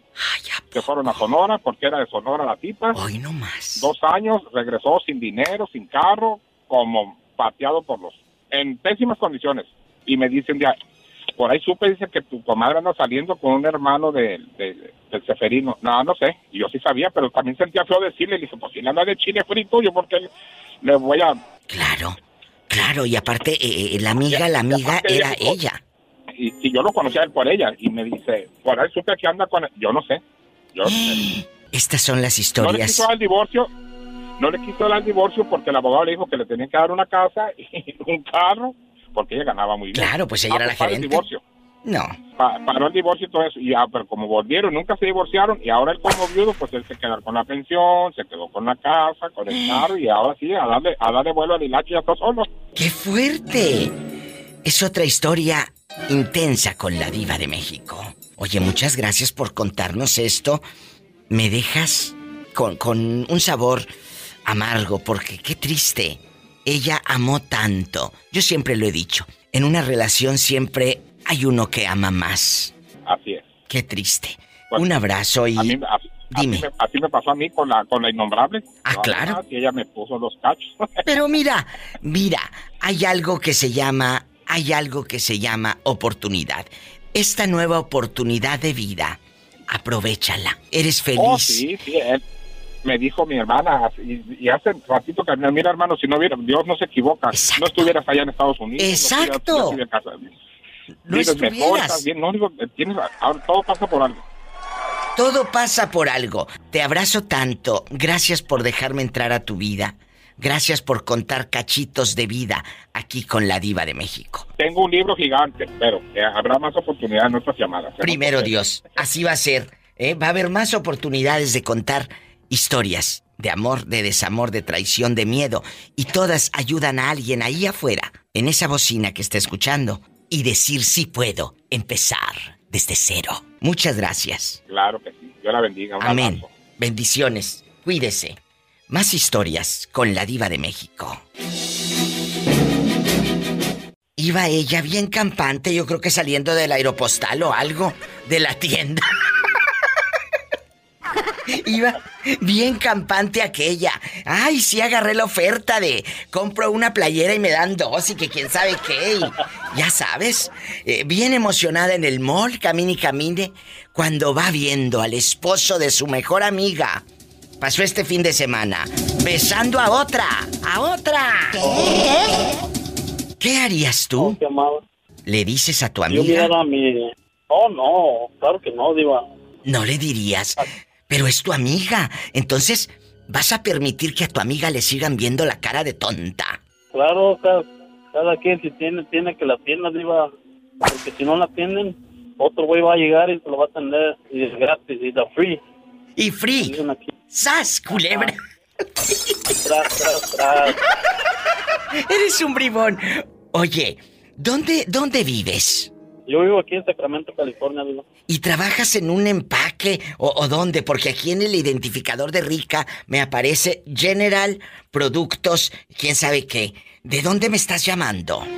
se fueron a Sonora, porque era de Sonora la tipa. Hoy no más. Dos años, regresó sin dinero, sin carro, como pateado por los... en pésimas condiciones. Y me dicen ya, por ahí supe, dice que tu comadre anda saliendo con un hermano de, de- del Ceferino. No, no sé, yo sí sabía, pero también sentía feo decirle, le dije, pues si le anda de chile frito, yo porque le voy a... Claro, claro, y aparte, eh, eh, la amiga, la amiga era ella. Y, y yo lo conocía a él por ella, y me dice, por ahí supe que anda con... Yo no sé, yo no sé. Estas son las No le historias. quiso dar el divorcio, no le quiso dar el divorcio porque el abogado le dijo que le tenían que dar una casa y un carro, porque ella ganaba muy bien. Claro, pues ella Ah, era la el gerente. divorcio. No. Pa- paró el divorcio y todo eso, y ya, pero como volvieron, nunca se divorciaron, y ahora él como viudo, pues él se quedó con la pensión, se quedó con la casa, con el carro, y ahora sí, a darle, a darle vuelo al hilacho y ya está solo. ¡Qué fuerte! Es otra historia intensa con la diva de México. Oye, muchas gracias por contarnos esto. Me dejas con, con un sabor amargo porque qué triste. Ella amó tanto. Yo siempre lo he dicho. En una relación siempre hay uno que ama más. Así es. Qué triste. un abrazo y... A mí, a- así Dime. me, así me pasó a mí con la, con la innombrable. Ah, claro. Y ella me puso los cachos. Pero mira, mira, hay algo que se llama, hay algo que se llama oportunidad. Esta nueva oportunidad de vida, aprovechala. Eres feliz. Oh, sí, sí, él me dijo mi hermana, y, y hace ratito que me mira, hermano, si no hubiera, Dios no se equivoca, no estuvieras allá en Estados Unidos. Exacto. no estuvieras No mejor, estuvieras. estás bien, no digo, tienes, ahora todo pasa por algo. Todo pasa por algo. Te abrazo tanto. Gracias por dejarme entrar a tu vida. Gracias por contar cachitos de vida aquí con la diva de México. Tengo un libro gigante, pero eh, habrá más oportunidades en otras llamadas. ¿eh? Primero Dios, así va a ser. ¿eh? Va a haber más oportunidades de contar historias de amor, de desamor, de traición, de miedo. Y todas ayudan a alguien ahí afuera, en esa bocina que está escuchando, y decir sí puedo empezar desde cero. Muchas gracias. Claro que sí, Dios la bendiga. un Amén. abrazo. Bendiciones. Cuídese. Más historias con la diva de México. Iba ella bien campante, yo creo que saliendo del aeropostal o algo, de la tienda. Iba bien campante aquella. Ay, sí agarré la oferta de compro una playera y me dan dos y que quién sabe qué. ya sabes, eh, bien emocionada en el mall, camine y camine, cuando va viendo al esposo de su mejor amiga. Pasó este fin de semana, besando a otra, a otra. ¿Qué harías tú? ¿Le dices a tu amiga? mirara a mi... Oh, no, claro que no, Diva. No le dirías, pero es tu amiga. Entonces, ¿vas a permitir que a tu amiga le sigan viendo la cara de tonta? Claro, cada, cada quien si tiene, tiene que la tienda, Diva. Porque si no la tienen, otro güey va a llegar y se lo va a tener y es gratis y da free. Y free. ¡Sas, culebra! Tras, tras, tras. Eres un bribón. Oye, ¿dónde, dónde vives? Yo vivo aquí en Sacramento, California. ¿Y trabajas en un empaque o, o dónde? Porque aquí en el identificador de Rica me aparece General Productos, quién sabe qué. ¿De dónde me estás llamando?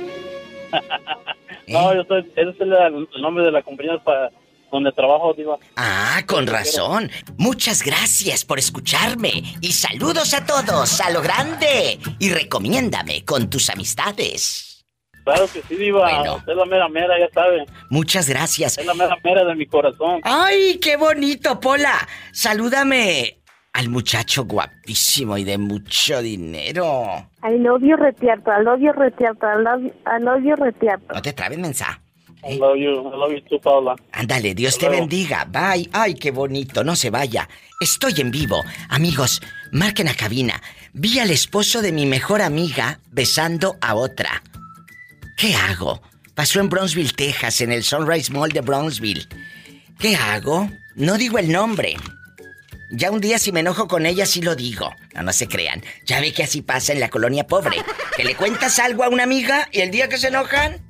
No, yo soy, ese es el, el nombre de la compañía para donde trabajo, digo. Ah, con razón. Muchas gracias por escucharme. Y saludos a todos, a lo grande. Y recomiéndame con tus amistades. Claro que sí, Diva. Usted es la mera mera, ya sabe. Muchas gracias. Es la mera mera de mi corazón. ¡Ay, qué bonito, Pola! Salúdame al muchacho guapísimo y de mucho dinero. Love you retierto, love you retierto, you, I love you retierto. No te trabes, mensa. I love you, I love you too, Paula. Ándale, Dios Hasta te luego. bendiga. Bye. Ay, qué bonito. No se vaya. Estoy en vivo. Amigos, marquen a cabina. Vi al esposo de mi mejor amiga besando a otra. ¿Qué hago? Pasó en Brownsville, Texas, en el Sunrise Mall de Brownsville. ¿Qué hago? No digo el nombre. Ya un día si me enojo con ella sí lo digo. No, no se crean. Ya ve que así pasa en la colonia pobre. Que le cuentas algo a una amiga y el día que se enojan,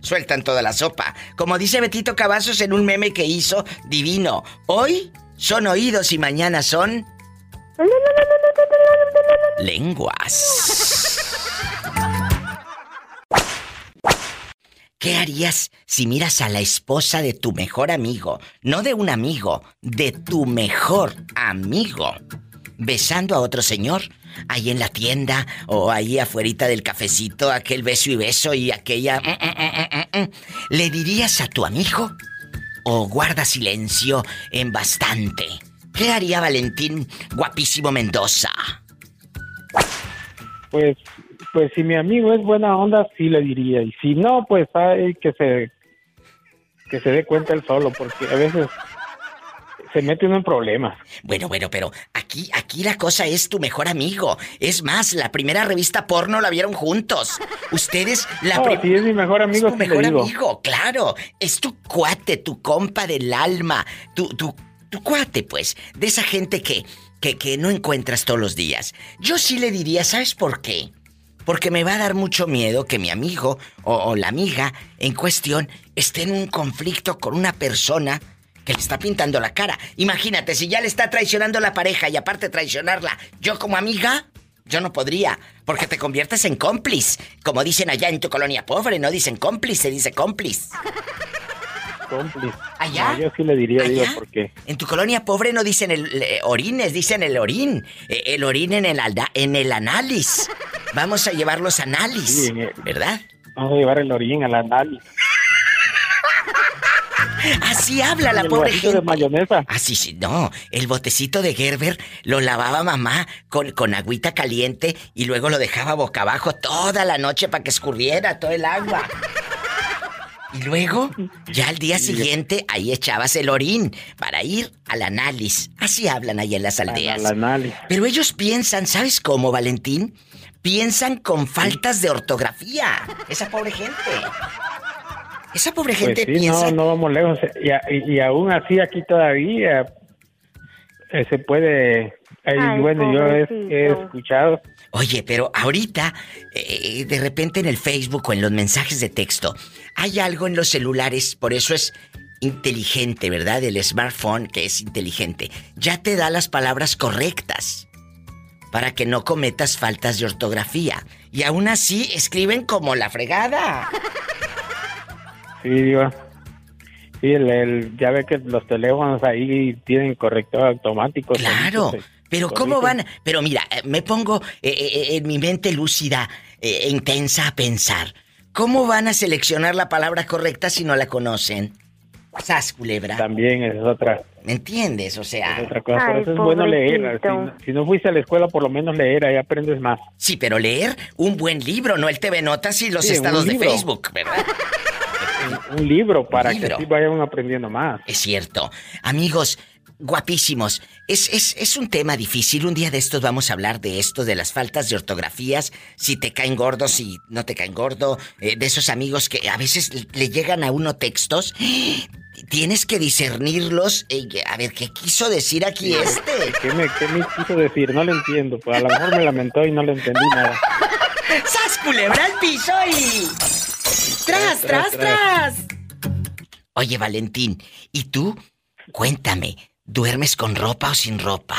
sueltan toda la sopa. Como dice Betito Cavazos en un meme que hizo, divino. Hoy son oídos y mañana son... Lenguas. ¿Qué harías si miras a la esposa de tu mejor amigo? No de un amigo, de tu mejor amigo. Besando a otro señor. Ahí en la tienda o ahí afuerita del cafecito, aquel beso y beso y aquella... mm, mm, mm. ¿Le dirías a tu amigo? ¿O guarda silencio en bastante? ¿Qué haría Valentín guapísimo Mendoza? Pues, pues si mi amigo es buena onda, sí le diría. Y si no, pues hay que se, que se dé cuenta él solo, porque a veces se mete uno en problemas. Bueno, bueno, pero aquí, aquí la cosa es tu mejor amigo. Es más, la primera revista porno la vieron juntos. Ustedes, la No, si es mi mejor amigo, Es tu mejor digo. amigo, claro. Es tu cuate, tu compa del alma. Tu, tu, tu cuate, pues. De esa gente que, que, que no encuentras todos los días. Yo sí le diría, ¿sabes por qué? Porque me va a dar mucho miedo que mi amigo o, o la amiga en cuestión esté en un conflicto con una persona que le está pintando la cara. Imagínate, si ya le está traicionando la pareja y aparte traicionarla, yo como amiga, yo no podría, porque te conviertes en cómplice. Como dicen allá en tu colonia pobre, no dicen cómplice, se dice cómplice. Cómplice. ¿Allá? No, yo sí le diría, digo, ¿Allá? porque En tu colonia pobre no dicen el eh, orines, dicen el orín. Eh, el orín en el, alda- en el análisis. Vamos a llevar los análisis, Sí, ¿verdad? vamos a llevar el orín al análisis. Así habla la El pobre vasito de gente. mayonesa. Así sí, no. El botecito de Gerber lo lavaba mamá con, con agüita caliente y luego lo dejaba boca abajo toda la noche para que escurriera todo el agua. Y luego, ya al día siguiente, ahí echabas el orín para ir al análisis. Así hablan ahí en las aldeas. Al análisis. Pero ellos piensan, ¿sabes cómo, Valentín? Piensan con faltas de ortografía. Esa pobre gente. Esa pobre Pues gente sí, piensa. no, no vamos lejos. Y, y- y aún así aquí todavía eh, se puede... eh, Ay, bueno, yo he, escuchado Oye, pero ahorita, eh, de repente en el Facebook o en los mensajes de texto, hay algo en los celulares, por eso es inteligente, ¿verdad? El smartphone que es inteligente. Ya te da las palabras correctas para que no cometas faltas de ortografía. Y aún así escriben como la fregada. Sí, digo. Sí, el, el- ya ve que los teléfonos ahí tienen corrector automático. Claro. se Pero ¿cómo van? Pero mira, eh, me pongo eh, eh, en mi mente lúcida eh, e intensa a pensar. ¿Cómo van a seleccionar la palabra correcta si no la conocen? Sas, culebra. También es otra, ¿Me entiendes? O sea... es otra cosa. Por Ay, eso es bueno leer. Si, si no fuiste a la escuela, por lo menos leer, ahí aprendes más. Sí, pero leer un buen libro, no el TV Notas y los Sí, estados de. Facebook, ¿verdad? Un, un libro para libro. que vayan aprendiendo más. Es cierto. Amigos, guapísimos, es, es, es un tema difícil. Un día de estos vamos a hablar de esto, de las faltas de ortografías, si te caen gordos, si no te caen gordo, eh, de esos amigos que a veces le- le llegan a uno textos. Tienes que discernirlos. eh, a ver, ¿qué quiso decir aquí este? ¿Qué me, ¿Qué me quiso decir? No lo entiendo. Pues a lo mejor me lamentó y no le entendí nada. ¡Sas, culebra al piso y... ¡Tras, tras, Tras! Oye, Valentín, ¿y tú? Cuéntame, ¿duermes con ropa o sin ropa?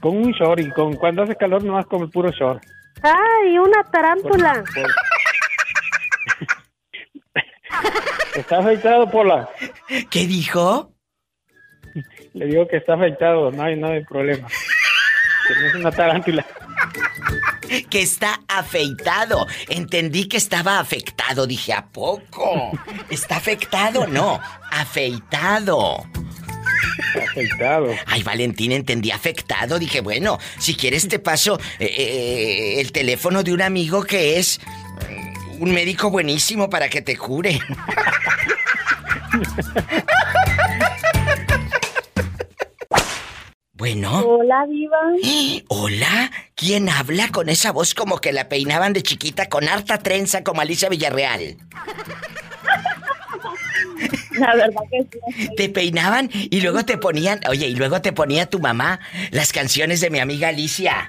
Con un short y con cuando hace calor nomás con el puro short. ¡Ay, una tarántula! Está afeitado, Pola. ¿Qué dijo? Le digo que está afeitado, no hay, no hay problema. Que no es una tarántula. Que está afeitado. Entendí que estaba afectado. Dije, ¿a poco? ¿Está afectado? No, afeitado. Afeitado. Ay, Valentín, entendí afectado. Dije, bueno, si quieres te paso eh, eh, el teléfono de un amigo que es mm, un médico buenísimo para que te cure. Bueno. Hola, Diva. Hola, ¿quién habla con esa voz como que la peinaban de chiquita con harta trenza como Alicia Villarreal? La verdad que sí. Te peinaban y luego te ponían, oye, y luego te ponía tu mamá las canciones de mi amiga Alicia.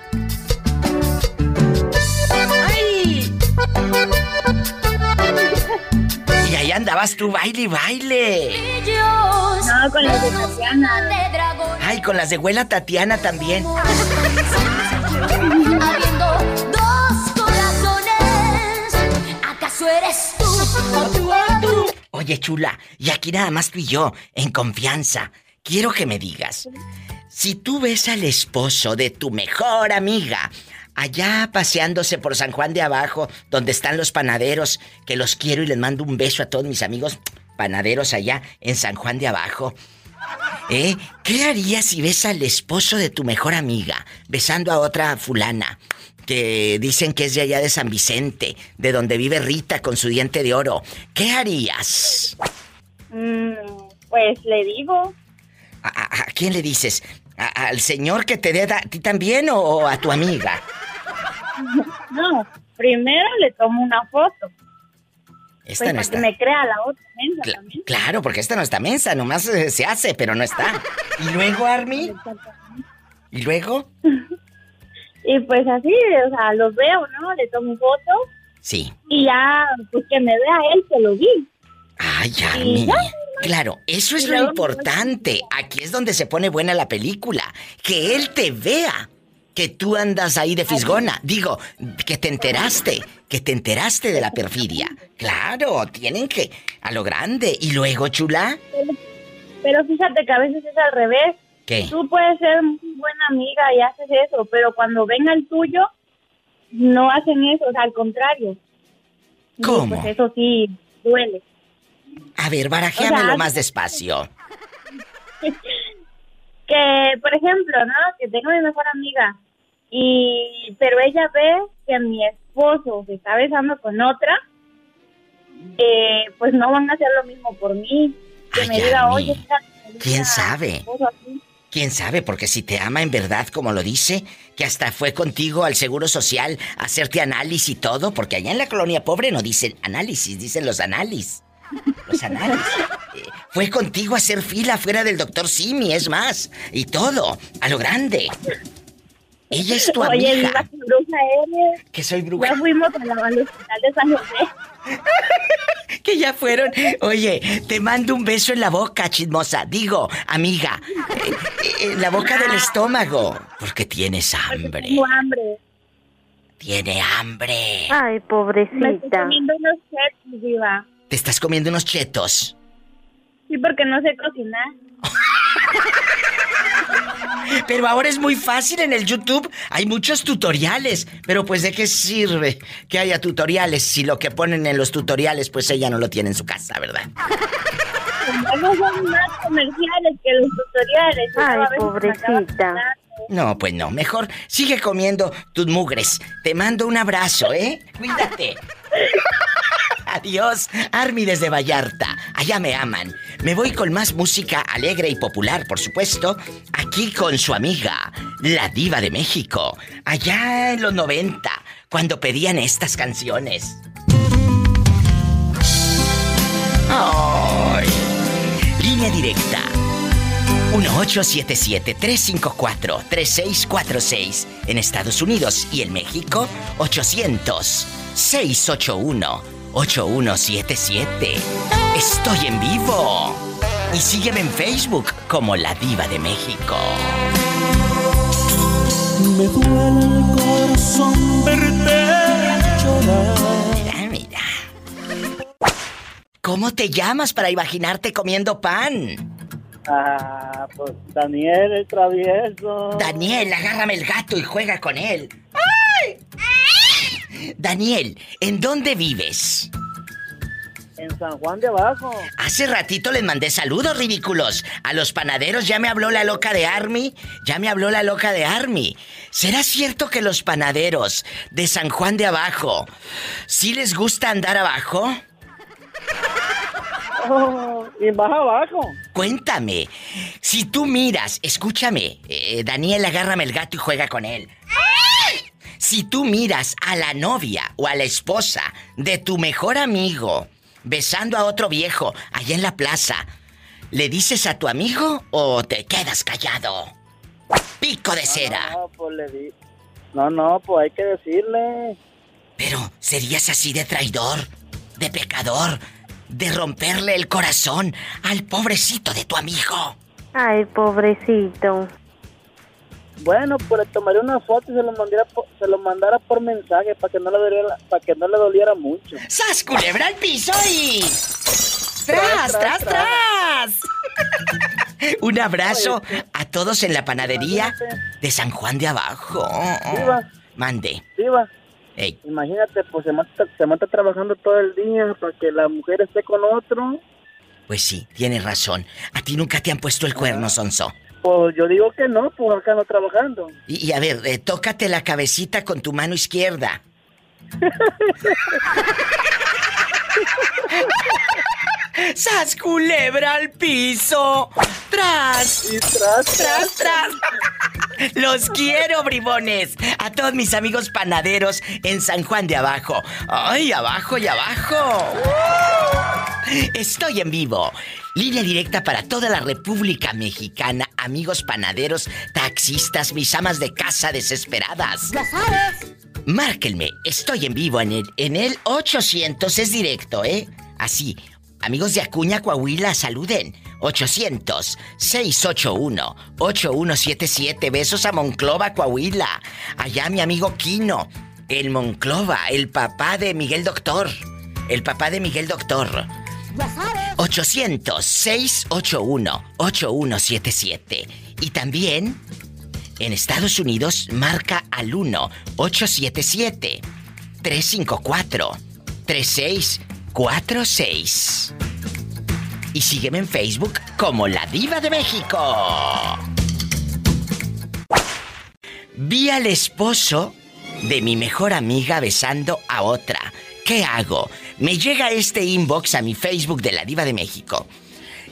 Ahí andabas tú, baile y baile. No, con las de Tatiana. Ay, con las de abuela Tatiana también. Habiendo dos corazones, ¿acaso eres tú o tú o tú? Oye, chula, y aquí nada más tú y yo, en confianza. Quiero que me digas, si tú ves al esposo de tu mejor amiga allá paseándose por San Juan de Abajo, donde están los panaderos, que los quiero y les mando un beso a todos mis amigos panaderos allá en San Juan de Abajo. ¿Eh? ¿Qué harías si ves al esposo de tu mejor amiga besando a otra fulana? Que dicen que es de allá de San Vicente, de donde vive Rita con su diente de oro. ¿Qué harías? Mm, pues le digo. ¿A, a- a quién le dices? ¿A- ¿Al señor que te dé a ti también o, o a tu amiga? No, primero le tomo una foto. Esta pues no para está. que me crea la otra mensa Cla- también. claro, porque esta no está mensa, nomás eh, se hace, pero no está. ¿Y luego, Army? ¿Y luego? Y pues así, o sea, los veo, ¿no? Le tomo foto Sí. y ya, pues que me vea él que lo vi. Ay, Army. Claro, eso es lo importante. Aquí es donde se pone buena la película. Que él te vea. Que tú andas ahí de fisgona. Digo, que te enteraste. Que te enteraste de la perfidia. Claro, tienen que. A lo grande. ¿Y luego, chula? Pero, pero fíjate que a veces es al revés. ¿Qué? Tú puedes ser muy buena amiga y haces eso, pero cuando venga el tuyo, no hacen eso, o sea, al contrario. Y, ¿Cómo? Pues eso sí duele. A ver, barajéamelo O sea, más despacio. que, por ejemplo, ¿no? Que tengo mi mejor amiga y pero ella ve que mi esposo se está besando con otra, eh, pues no van a hacer lo mismo por mí. Que me diga, oye, ¿Quién sabe? mi esposo así". ¿Quién sabe? Porque si te ama en verdad, como lo dice, que hasta fue contigo al Seguro Social a hacerte análisis y todo, porque allá en la colonia pobre no dicen análisis, dicen los análisis. Los análisis. Eh, fue contigo a hacer fila fuera del doctor Simi, es más, y todo, a lo grande. Ella es tu Oye, amiga. Diva, qué bruja eres. Que soy bruja. Ya fuimos a la- al hospital de San José. Que ya fueron. Oye, te mando un beso en la boca, chismosa. Digo, amiga, eh, eh, en la boca del estómago. Porque tienes hambre. Tengo hambre. Tiene hambre. Me Ay, estoy pobrecita. comiendo unos chetos, Diva. Te estás comiendo unos chetos. Sí, porque no sé cocinar. Pero ahora es muy fácil en el YouTube. Hay muchos tutoriales. Pero pues de qué sirve que haya tutoriales si lo que ponen en los tutoriales pues ella no lo tiene en su casa, ¿verdad? Esos son más comerciales que los tutoriales. Ay, pobrecita. No, pues no. Mejor sigue comiendo tus mugres. Te mando un abrazo, ¿eh? Cuídate. Adiós, Army desde Vallarta. Allá me aman. Me voy con más música alegre y popular, por supuesto. Aquí con su amiga, la diva de México. Allá en los 90, cuando pedían estas canciones. Ay. Línea directa. 1877-354-3646 en Estados Unidos y en México 800-681-8177. 8177. Estoy en vivo. Y sígueme en Facebook como La Diva de México. Me duele el corazón verte llorar. Mira, mira. ¿Cómo te llamas para imaginarte comiendo pan? Ah, pues Daniel el travieso. Daniel, agárrame el gato y juega con él. ¡Ay! Daniel, ¿en dónde vives? En San Juan de Abajo. Hace ratito les mandé saludos ridículos. A los panaderos ya me habló la loca de Army. Ya me habló la loca de Army. ¿Será cierto que los panaderos de San Juan de Abajo sí les gusta andar abajo? Oh, y más abajo. Cuéntame, si tú miras, escúchame, eh, Daniel, agárrame el gato y juega con él. Si tú miras a la novia o a la esposa de tu mejor amigo besando a otro viejo allá en la plaza, ¿le dices a tu amigo o te quedas callado? Pico de cera. No, pues le di. No, no, pues hay que decirle. Pero, ¿serías así de traidor? ¿De pecador? ¿De romperle el corazón al pobrecito de tu amigo? Ay, pobrecito. Bueno, pues le tomaré una foto y se lo mandara por, se lo mandara por mensaje para que no le doliera, para que no le doliera mucho. ¡Sas culebra al piso y. ¡Tras, tras, tras! Un abrazo a todos en la panadería de San Juan de Abajo. Diva. Mande. Diva, Ey, imagínate, pues se mata, se mata trabajando todo el día para que la mujer esté con otro. pues sí, tienes razón. A ti nunca te han puesto el cuerno, Sonso. Pues yo digo que no, pues acá no trabajando. Y, y a ver, eh, tócate la cabecita con tu mano izquierda. ¡Sas culebra al piso! ¡Tras! tras, tras, tras! Los quiero, bribones. A todos mis amigos panaderos en San Juan de Abajo. ¡Ay, abajo y abajo! Estoy en vivo. Línea directa para toda la República Mexicana. Amigos panaderos, taxistas, mis amas de casa desesperadas. ¡Ya sabes! Márquenme, estoy en vivo en el, en el 800, es directo, ¿eh? Así, amigos de Acuña, Coahuila, saluden. 800-681-8177, besos a Monclova, Coahuila. Allá mi amigo Quino, el Monclova, el papá de Miguel Doctor. El papá de Miguel Doctor. ¡Ya sabes! 800-681-8177. Y también en Estados Unidos marca al 1-877-354-3646. Y sígueme en Facebook como La Diva de México. Vi al esposo de mi mejor amiga besando a otra. ¿Qué hago? Me llega este inbox a mi Facebook de La Diva de México.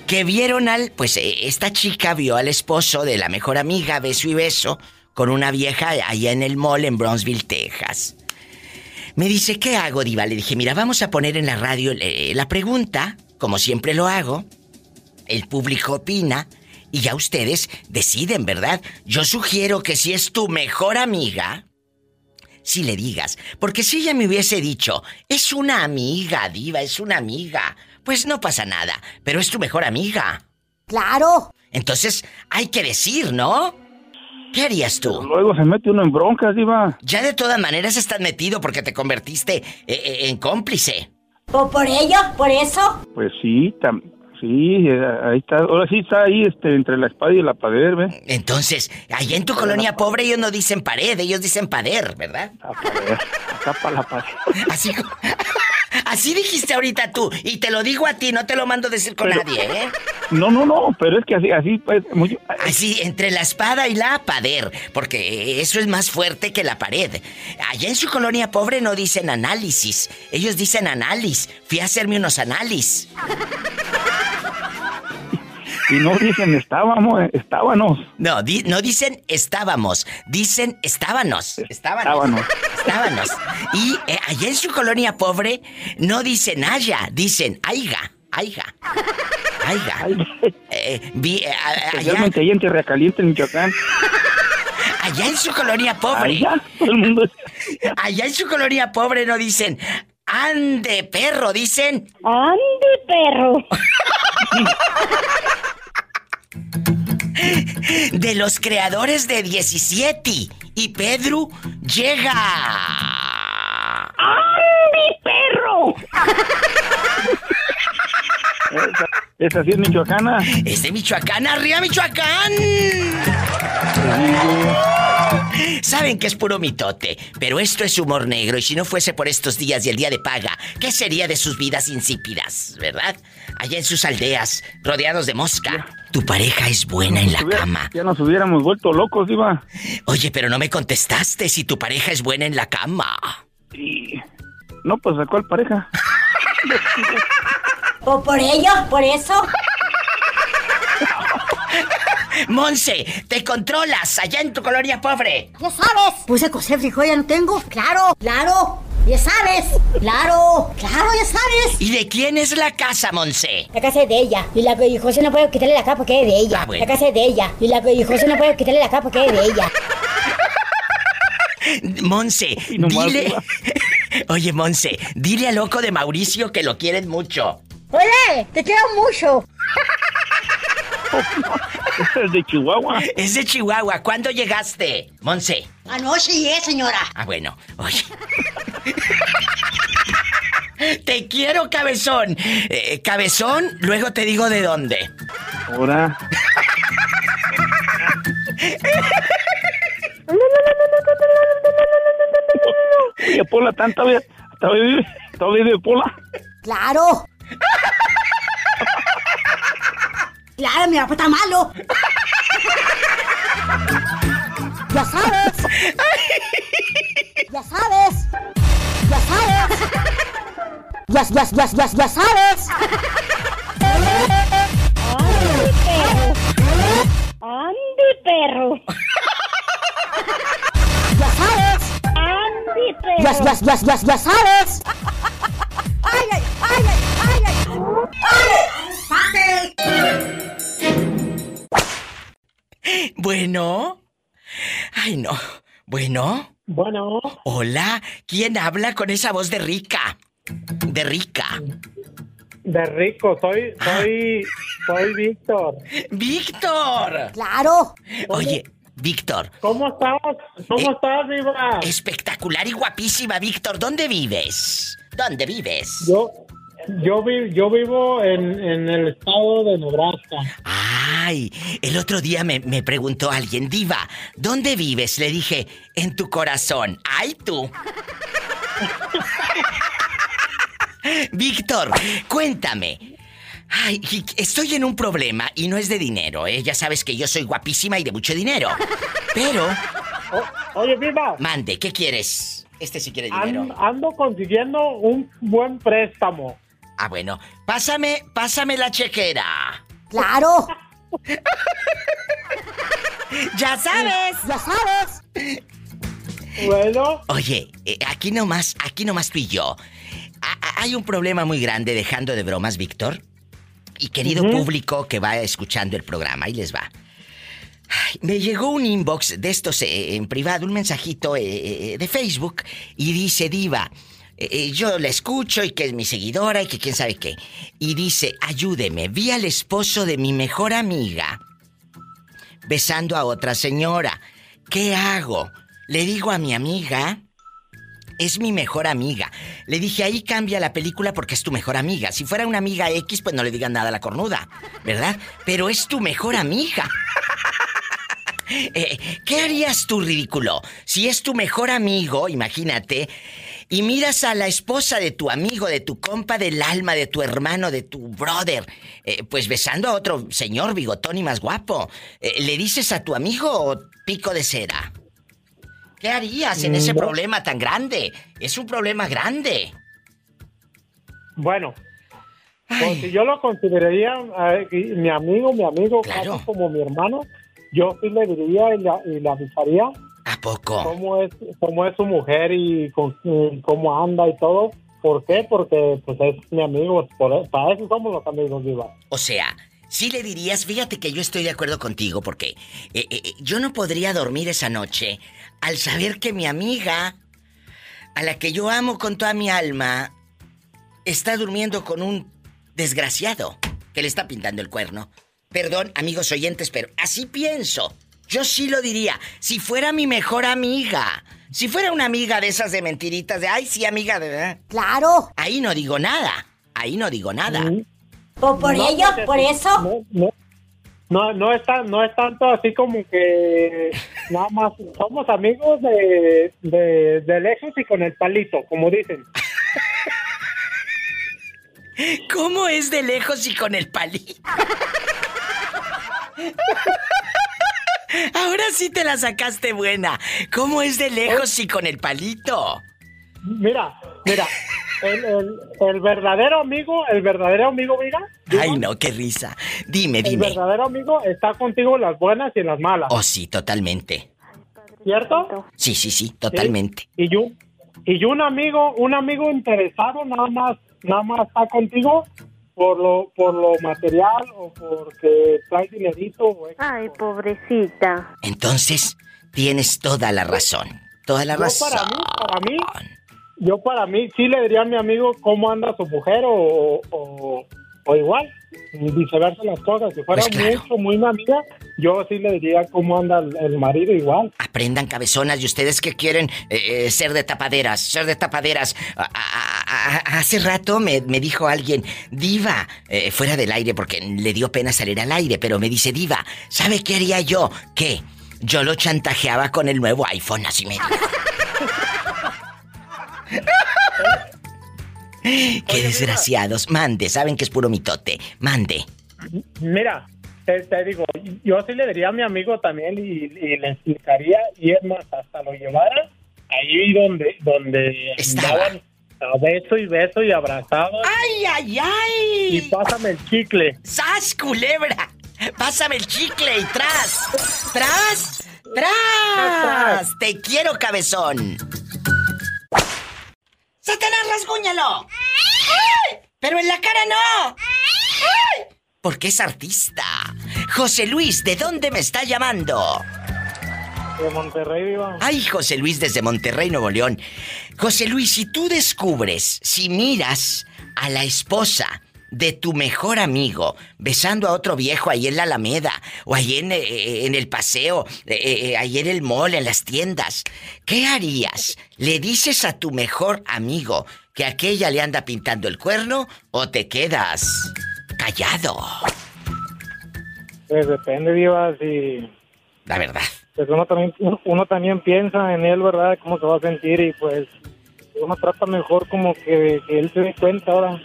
Que vieron al. Pues eh, esta chica vio al esposo de la mejor amiga, beso y beso, con una vieja allá en el mall en Bronzeville, Texas. Me dice, ¿qué hago, Diva? Le dije, mira, vamos a poner en la radio eh, la pregunta, como siempre lo hago. El público opina y ya ustedes deciden, ¿verdad? Yo sugiero que si es tu mejor amiga, si le digas. Porque si ella me hubiese dicho, es una amiga, diva, es una amiga, pues no pasa nada. Pero es tu mejor amiga. ¡Claro! Entonces hay que decir, ¿no? ¿Qué harías tú? Luego se mete uno en broncas, Diva. Ya de todas maneras estás metido porque te convertiste eh, eh, en cómplice. ¿O por ello? ¿Por eso? Pues sí, tam- sí, eh, ahí está. Ahora sí está ahí este, entre la espada y la pared, ¿ve? Entonces, allá en tu colonia pobre ellos no dicen pared, ellos dicen pader, ¿verdad? Acá para la pared. Así, co- así dijiste ahorita tú, y te lo digo a ti, no te lo mando decir con Pero- nadie, ¿eh? No, no, no, pero es que así, así, pues, muy... Así, entre la espada y la pader, porque eso es más fuerte que la pared. Allá en su colonia pobre no dicen análisis, ellos dicen análisis. Fui a hacerme unos análisis. Y no dicen estábamos, estábamos. No, di- no dicen estábamos, dicen estábanos. Estábanos. Estábanos. Y eh, allá en su colonia pobre no dicen haya, dicen aiga, aiga. Aiga. Eh, vi- eh, allá, en Michoacán. allá en su colonia pobre. Allá, todo el mundo... Allá en su colonia pobre no dicen ande perro, dicen. Ande perro. De los creadores de 17 y Pedro llega. ¡Ande perro! Esa, esa sí es michoacana. Es de Michoacán, arriba Michoacán. Saben que es puro mitote, pero esto es humor negro y si no fuese por estos días y el día de paga, ¿qué sería de sus vidas insípidas, verdad? Allá en sus aldeas, rodeados de mosca. Tu pareja es buena en la cama. Ya nos hubiéramos vuelto locos, Diva. Oye, pero no me contestaste si tu pareja es buena en la cama. Y... No, pues ¿a cuál pareja? ¿O por ello? ¿Por eso? Monse, te controlas allá en tu colonia pobre. Ya sabes. Puse a coser frijol, ya no tengo. Claro, claro. Ya sabes. Claro, claro, ya sabes. ¿Y de quién es la casa, Monse? La casa es de ella. Y la y José no puede quitarle la capa porque es de ella. Ah, bueno. La casa es de ella. Y la y José no puede quitarle la capa porque es de ella. Monse, dile. Oye, Monse, dile al loco de Mauricio que lo quieren mucho. Oye, te quiero mucho. Es de Chihuahua. Es de Chihuahua. ¿Cuándo llegaste, Monse? Anoche llegué, señora. Ah, bueno, oye. Te quiero, cabezón. Eh, cabezón, luego te digo de dónde. Ahora. Oye, Pola, tanta vez. Todavía vive, todavía vive Pola. Claro. Claro, mi papá está malo. Ya sabes. Ya sabes. Ya sabes. Ya, ya, ya, ya, ya sabes. ¡Ande perro! Ya sabes. ¡Ande perro! Ya, ya, ya, ya, ya sabes. Bueno. Ay, no. Bueno. Bueno. Hola. ¿Quién habla con esa voz de rica? De rica. De rico, soy, soy, soy Víctor. ¡Víctor! Claro. Oye, Víctor. ¿Cómo estás? ¿Cómo Eh, estás, Diva? Espectacular y guapísima, Víctor. ¿Dónde vives? ¿Dónde vives? Yo, yo, vi- yo vivo en, en el estado de Nebraska. Ay, el otro día me, me preguntó alguien, Diva, ¿dónde vives? Le dije, en tu corazón. ¡Ay, tú! Víctor, cuéntame. Ay, estoy en un problema y no es de dinero, ¿eh? Ya sabes que yo soy guapísima y de mucho dinero. Pero, Oye, Diva, mande, ¿qué quieres? Este sí quiere dinero. ando consiguiendo un buen préstamo. Ah, bueno, pásame, pásame la chequera. Claro. Ya sabes. Ya sabes. Bueno, Oye, eh, aquí nomás, aquí nomás tú y yo. A- hay un problema muy grande, dejando de bromas, Víctor. Y querido público que va escuchando el programa, ahí les va. Ay, me llegó un inbox de estos eh, en privado, un mensajito eh, de Facebook, y dice, Diva, eh, yo la escucho y que es mi seguidora y que quién sabe qué. Y dice, ayúdeme, vi al esposo de mi mejor amiga besando a otra señora. ¿Qué hago? Le digo a mi amiga, es mi mejor amiga. Le dije, ahí cambia la película porque es tu mejor amiga. Si fuera una amiga X, pues no le digan nada a la cornuda, ¿verdad? Pero es tu mejor amiga. Eh, ¿Qué harías tú, ridículo? Si es tu mejor amigo, imagínate, y miras a la esposa de tu amigo, de tu compa del alma, de tu hermano, de tu brother, eh, pues besando a otro señor bigotón y más guapo, eh, ¿le dices a tu amigo pico de cera? ¿Qué harías en ese No. problema tan grande? Es un problema grande. bueno. Pues si yo lo consideraría eh, mi amigo, mi amigo, Claro. casi como mi hermano, yo sí le diría y le avisaría ¿A poco? cómo es, cómo es su mujer y, con- cómo anda y todo. ¿Por qué? Porque pues es mi amigo, por, para eso somos los amigos, Diva. O sea, sí le dirías, fíjate que yo estoy de acuerdo contigo porque eh, eh, eh, yo no podría dormir esa noche al saber que mi amiga, a la que yo amo con toda mi alma, está durmiendo con un desgraciado que le está pintando el cuerno. Perdón, amigos oyentes, pero así pienso. Yo sí lo diría. Si fuera mi mejor amiga. Si fuera una amiga de esas de mentiritas, de ay, sí, amiga de. Claro. Ahí no digo nada. Ahí no digo nada. Por, por No, ello, porque por eso. No, no, no, no es, tan- no es tanto así como que nada más somos amigos de, de, de lejos y con el palito, como dicen. ¿Cómo es de lejos y con el palito? Ahora sí te la sacaste buena. ¿Cómo es de lejos y con el palito? Mira, mira, el, el, el verdadero amigo, el verdadero amigo, mira, Ay, no, qué risa. Dime, el dime. verdadero amigo está contigo en las buenas y en las malas, Oh, sí, totalmente. ¿cierto? Sí, sí, sí, totalmente. Y yo, y yo un amigo, un amigo interesado nada más, nada más está contigo por lo, por lo material o porque trae dinerito. o. Ay, pobrecita. Entonces, tienes toda la razón. Toda la Yo razón. para mí, para mí, yo para mí sí le diría a mi amigo cómo anda su mujer o, o, o igual, y viceversa las cosas. Si fuera Pues claro. mucho, muy mi amiga, yo sí le diría cómo anda el, el marido igual. Aprendan cabezonas y ustedes que quieren eh, eh, ser de tapaderas, ser de tapaderas. A- a- a- hace rato me, me dijo alguien, Diva, eh, fuera del aire porque le dio pena salir al aire, pero me dice, Diva, ¿sabe qué haría yo? ¿Qué? Yo lo chantajeaba con el nuevo iPhone, así me. Qué desgraciados. Mande, saben que es puro mitote. Mande. Mira, te, te digo, yo sí le diría a mi amigo también y, y le explicaría, y es más, hasta lo llevara ahí donde, donde andaban a beso y beso y abrazados. ¡Ay, ay, ay! Y pásame el chicle. ¡Sas, culebra! Pásame el chicle y tras. ¡Tras! ¡Tras! ¡Te quiero, cabezón! ¡Satanás, rasguñalo! ¡Ay! ¡Pero en la cara no! ¡Ay! Porque es artista. José Luis, ¿de dónde me está llamando? De Monterrey, viva. Ay, José Luis desde Monterrey, Nuevo León. José Luis, si tú descubres, si miras a la esposa de tu mejor amigo besando a otro viejo ahí en la Alameda o ahí en, eh, en el paseo, eh, eh, ahí en el mall, en las tiendas, ¿qué harías? ¿Le dices a tu mejor amigo que aquella le anda pintando el cuerno o te quedas callado? Pues depende, viva, si... La verdad. Pues uno también, uno también piensa en él, ¿verdad? Cómo se va a sentir y pues uno trata mejor como que, que él se dé cuenta ahora.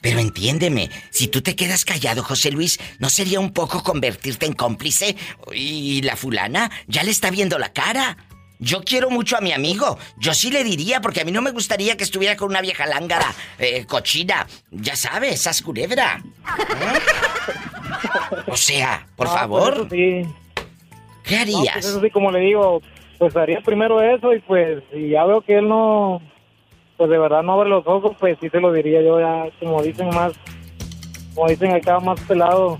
Pero entiéndeme, si tú te quedas callado, José Luis, ¿no sería un poco convertirte en cómplice? Y la fulana ya le está viendo la cara. Yo quiero mucho a mi amigo. Yo sí le diría, porque a mí no me gustaría que estuviera con una vieja lángara, eh, cochina. Ya sabes, esas culebra. ¿Eh? O sea, por Ah, pues favor. sí. ¿Qué No, harías? pues eso sí, como le digo, pues haría primero eso y pues si ya veo que él no, pues de verdad no abre los ojos, pues sí se lo diría yo ya, como dicen más, como dicen acá más pelado.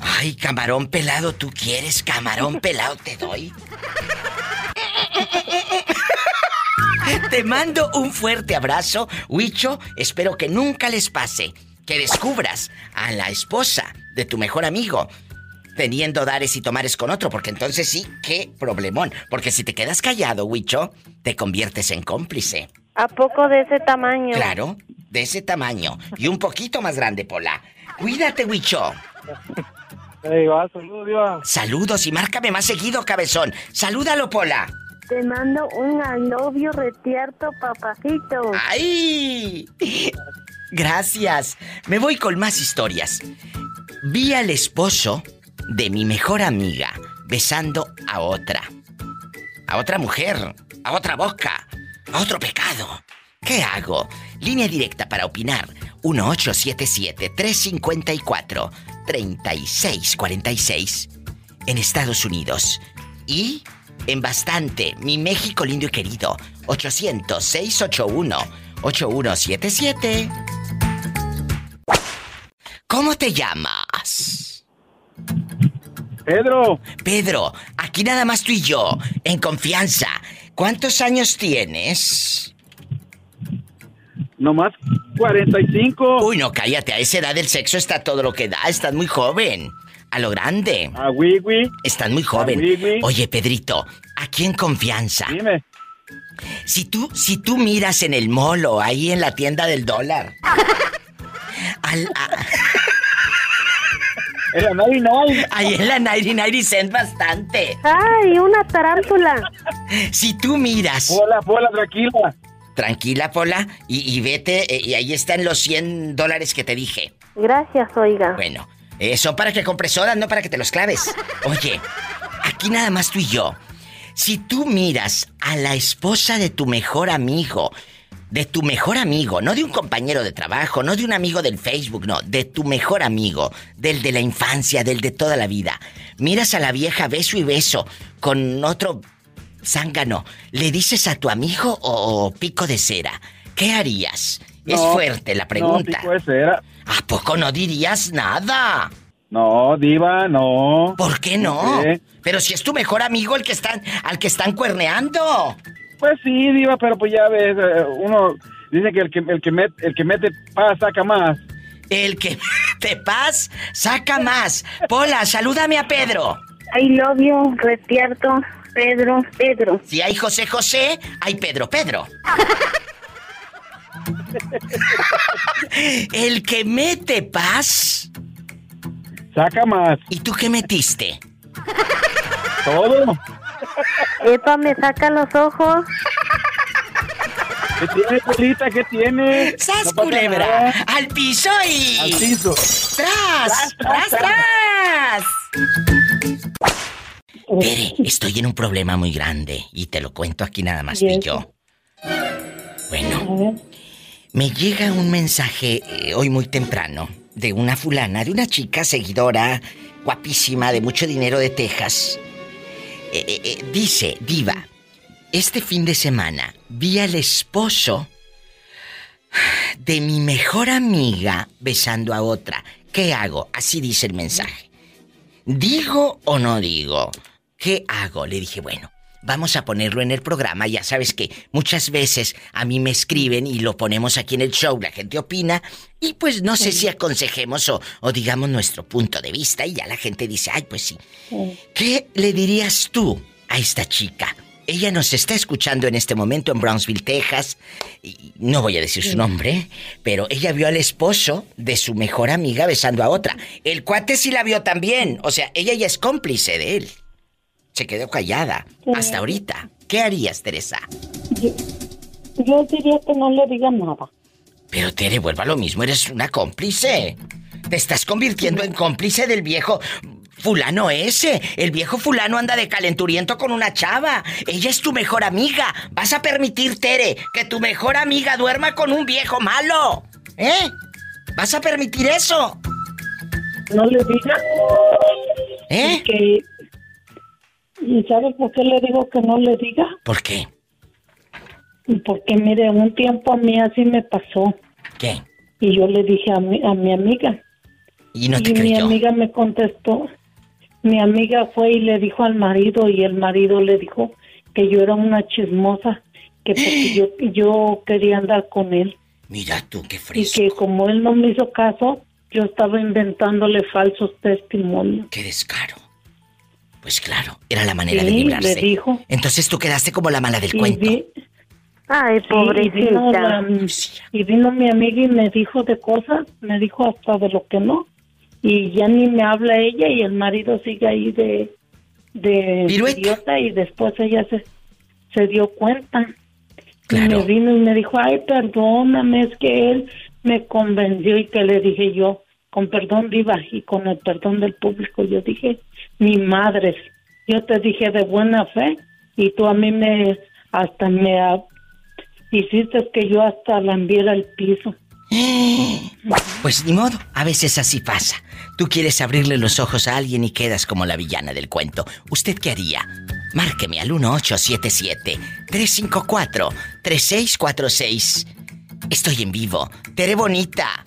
Ay, camarón pelado, ¿tú quieres camarón pelado? Te doy. Te mando un fuerte abrazo, Huicho. Espero que nunca les pase que descubras a la esposa de tu mejor amigo teniendo dares y tomares con otro, porque entonces sí, qué problemón. Porque si te quedas callado, Huicho, te conviertes en cómplice. ¿A poco de ese tamaño? Claro, de ese tamaño. Y un poquito más grande, Pola. Cuídate, Huicho. saludos, Diva. Saludos y márcame más seguido, cabezón. Salúdalo, Pola. Te mando un novio retierto, papacito. ¡Ay! Gracias. Me voy con más historias. Vi al esposo de mi mejor amiga besando a otra. A otra mujer, a otra boca, a otro pecado. ¿Qué hago? Línea directa para opinar. 1877-354-3646 en Estados Unidos. Y en bastante, mi México lindo y querido. 800-681-8177. ¿Cómo te llamas? Pedro. Pedro, aquí nada más tú y yo, en confianza. ¿Cuántos años tienes? No más 45. Uy, no, cállate, a esa edad el sexo está todo lo que da, estás muy joven. A lo grande. Ah, oui, oui. Estás muy joven. Ah, oui, oui. Oye, Pedrito, aquí en confianza. Dime. Si tú, si tú miras en el molo, ahí en la tienda del dólar. al- a- En la 99. ahí en la 99 cent bastante. Ay, una tarántula. Si tú miras. Pola, Pola, tranquila. Tranquila, Pola, y, y vete, eh, y ahí están los 100 dólares que te dije. Gracias, oiga. Bueno, eh, son para que compres sodas, no para que te los claves. Oye, aquí nada más tú y yo. Si tú miras a la esposa de tu mejor amigo, de tu mejor amigo, no de un compañero de trabajo, no de un amigo del Facebook, no, de tu mejor amigo, del de la infancia, del de toda la vida. Miras a la vieja beso y beso con otro zángano. ¿Le dices a tu amigo o, o pico de cera? ¿Qué harías? es fuerte la pregunta. No, pico de cera. ¿A poco no dirías nada? No, diva, no. ¿Por qué no? Pero si es tu mejor amigo el que están, al que están cuerneando. Pues sí, diva, pero pues ya ves, eh, uno dice que el que, el que, met- el que mete paz saca más. El que te paz, saca más. Pola, salúdame a Pedro. I love you, Retierto, Pedro, Pedro. Si hay José José, hay Pedro Pedro. El que mete paz. Saca más. ¿Y tú qué metiste? Todo. Epa, me saca los ojos. ¿Qué tiene, Polita? ¿Qué tiene? ¡Sas, No culebra! nada. ¡Al piso y... Al piso. ¡Tras! ¡Tras, tras! Tere, estoy en un problema muy grande y te lo cuento aquí nada más tú y yo. Bueno, me llega un mensaje eh, hoy muy temprano de una fulana, de una chica seguidora, guapísima, de mucho dinero de Texas. Eh, eh, dice, diva, este fin de semana vi al esposo de mi mejor amiga besando a otra. ¿Qué hago? Así dice el mensaje. ¿Digo o no digo? ¿Qué hago? Le dije, bueno, vamos a ponerlo en el programa. Ya sabes que muchas veces a mí me escriben y lo ponemos aquí en el show, la gente opina y pues no sé si aconsejemos o, o digamos nuestro punto de vista y ya la gente dice, ay, pues sí. ¿Qué le dirías tú a esta chica? Ella nos está escuchando en este momento en Brownsville, Texas. Y no voy a decir su nombre, pero ella vio al esposo de su mejor amiga besando a otra. El cuate sí la vio también. O sea, ella ya es cómplice de él. Se quedó callada hasta ahorita. ¿Qué harías, Teresa? Yo diría que no le diga nada. Pero Tere, vuelva a lo mismo, eres una cómplice. Te estás convirtiendo en cómplice del viejo fulano ese. El viejo fulano anda de calenturiento con una chava. Ella es tu mejor amiga. ¿Vas a permitir, Tere, que tu mejor amiga duerma con un viejo malo? ¿Eh? ¿Vas a permitir eso? No le diga. ¿Eh? Que... ¿Y sabes por qué le digo que no le diga? ¿Por qué? Porque mire, un tiempo a mí así me pasó. ¿Qué? Y yo le dije a mi, a mi amiga. Y no te y mi amiga me contestó. Mi amiga fue y le dijo al marido y el marido le dijo que yo era una chismosa, que porque yo, yo quería andar con él. Mira tú, qué Y fresco. que como él no me hizo caso, yo estaba inventándole falsos testimonios. Qué descaro. Pues claro, era la manera de Sí, librarse. le dijo. Entonces tú quedaste como la mala del Y cuento. vi- Ay, Sí, y vino, la- pobrecita. y vino mi amiga y me dijo de cosas, me dijo hasta de lo que no. Y ya ni me habla ella y el marido sigue ahí de, de idiota y después ella se, se dio cuenta. Y me vino y me dijo, ay, perdóname, es que él me convenció y que le dije yo, con perdón diva y con el perdón del público, yo dije, mi madre, yo te dije de buena fe y tú a mí me, hasta me ah, hiciste que yo hasta la enviara al piso. Pues ni modo, a veces así pasa. Tú quieres abrirle los ojos a alguien y quedas como la villana del cuento. ¿Usted qué haría? Márqueme al 1877-354-3646. Estoy en vivo. Tere Bonita.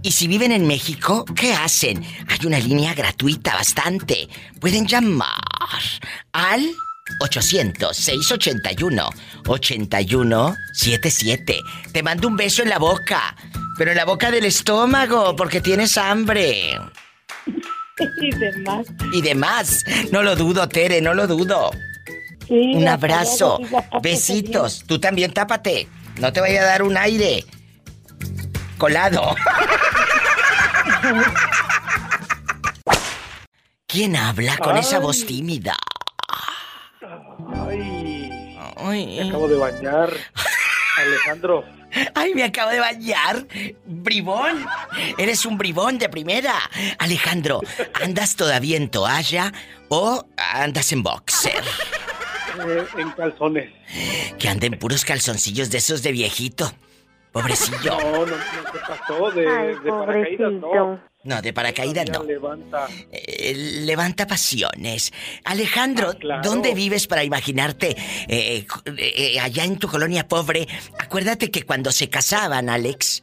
Y si viven en México, ¿qué hacen? Hay una línea gratuita bastante. Pueden llamar al 1-800-681-8177. Te mando un beso en la boca, pero en la boca del estómago, porque tienes hambre. Y demás. Y demás. No lo dudo, Tere, no lo dudo. un hasta abrazo. Besitos. Tú también tápate. No te vaya a dar un aire. Colado. ¿Quién habla con esa Ay. voz tímida? Ay, me acabo de bañar. Alejandro, Ay, me acabo de bañar. Bribón. Eres un bribón de primera. Alejandro, ¿andas todavía en toalla o andas en boxer? eh, en calzones. Que anden puros calzoncillos de esos de viejito. Pobrecillo. No, no, no, ¿qué pasó? De, Ay, de paracaídas, no. No, de paracaídas no. Levanta. Eh, levanta pasiones. Alejandro, Ah, claro. ¿dónde vives para imaginarte eh, eh, allá en tu colonia pobre? Acuérdate que cuando se casaban, Alex,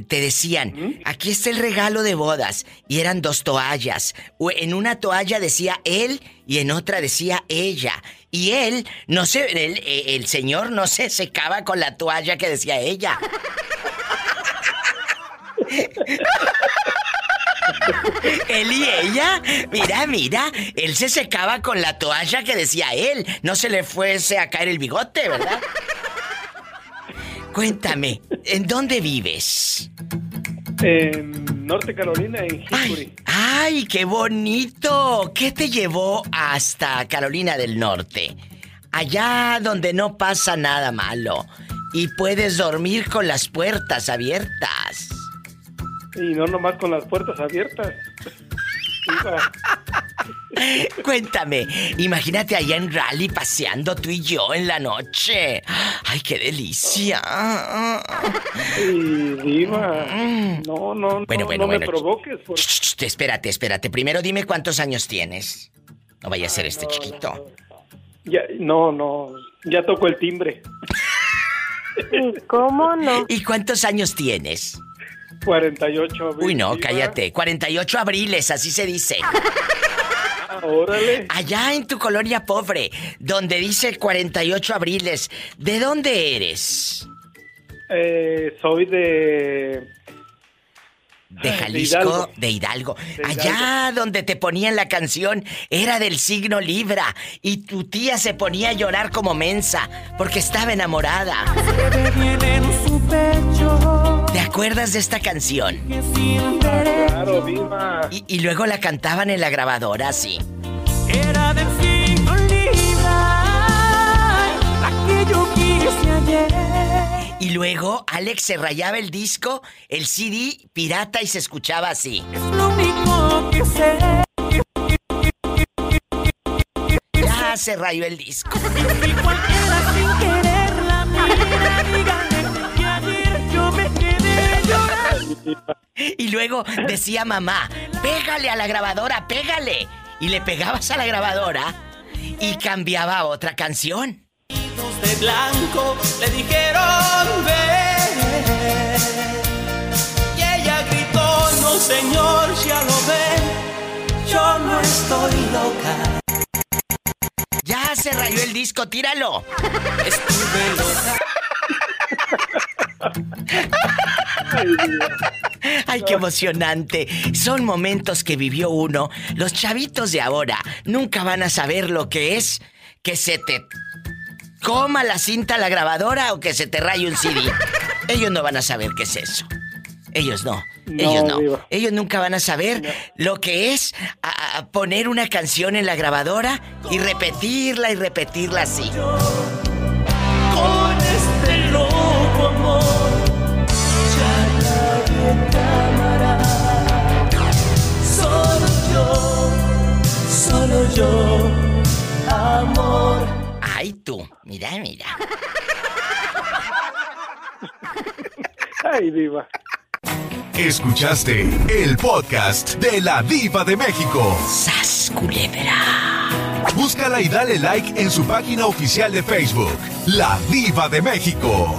te decían, aquí está el regalo de bodas. Y eran dos toallas. O En una toalla decía él y en otra decía ella. Y él, no sé, el, eh, el señor no se secaba con la toalla que decía ella. Él y ella, mira, mira, él se secaba con la toalla que decía él. No se le fuese a caer el bigote, ¿verdad? Cuéntame, ¿en dónde vives? En Norte Carolina, en Hickory. ¡Ay, qué bonito! ¿Qué te llevó hasta Carolina del Norte? Allá donde no pasa nada malo y puedes dormir con las puertas abiertas. Y no nomás con las puertas abiertas. Cuéntame, imagínate allá en Rally paseando tú y yo en la noche. ¡Ay, qué delicia! y diva, no, no, Bueno, no, bueno, no me bueno. provoques. porque- Ch, espérate, espérate. Primero dime cuántos años tienes. No vaya a ser este chiquito. Ya, no, no, ya tocó el timbre. ¿Y cómo no? ¿Y cuántos años tienes? 48. Uy, no, cállate. 48 abriles, así se dice. Ah, órale. Allá en tu colonia pobre, donde dice 48 abriles, ¿de dónde eres? Eh, soy de... De Ah, de Jalisco, Hidalgo. de Hidalgo. De Allá donde te ponían la canción era del signo Libra y tu tía se ponía a llorar como mensa porque estaba enamorada. ¿Te acuerdas de esta canción? Claro, viva. Y, y luego la cantaban en la grabadora así. Era del Libra, la que yo quise ayer. Y luego Alex se rayaba el disco, el CD pirata y se escuchaba así. Lo único que sé. Ya se rayó el disco. Y cualquiera sin quererla mira, Y luego decía mamá, pégale a la grabadora, pégale. Y le pegabas a la grabadora y cambiaba a otra canción. de blanco le dijeron ven. Y ella gritó, no señor, ya lo ven, yo no estoy loca. Ya se rayó el disco, tíralo. Estuve loca. Ay, qué emocionante. Son momentos que vivió uno. Los chavitos de ahora nunca van a saber lo que es que se te coma la cinta a la grabadora o que se te raye un CD. Ellos no van a saber qué es eso. Ellos no. Ellos no. Ellos nunca van a saber lo que es a- a poner una canción en la grabadora y repetirla y repetirla así. Yo, amor. Ay, tú. Mira, mira. Ay, diva. Escuchaste el podcast de la Diva de México. ¡Sas, culebra! Búscala y dale like en su página oficial de Facebook, La Diva de México.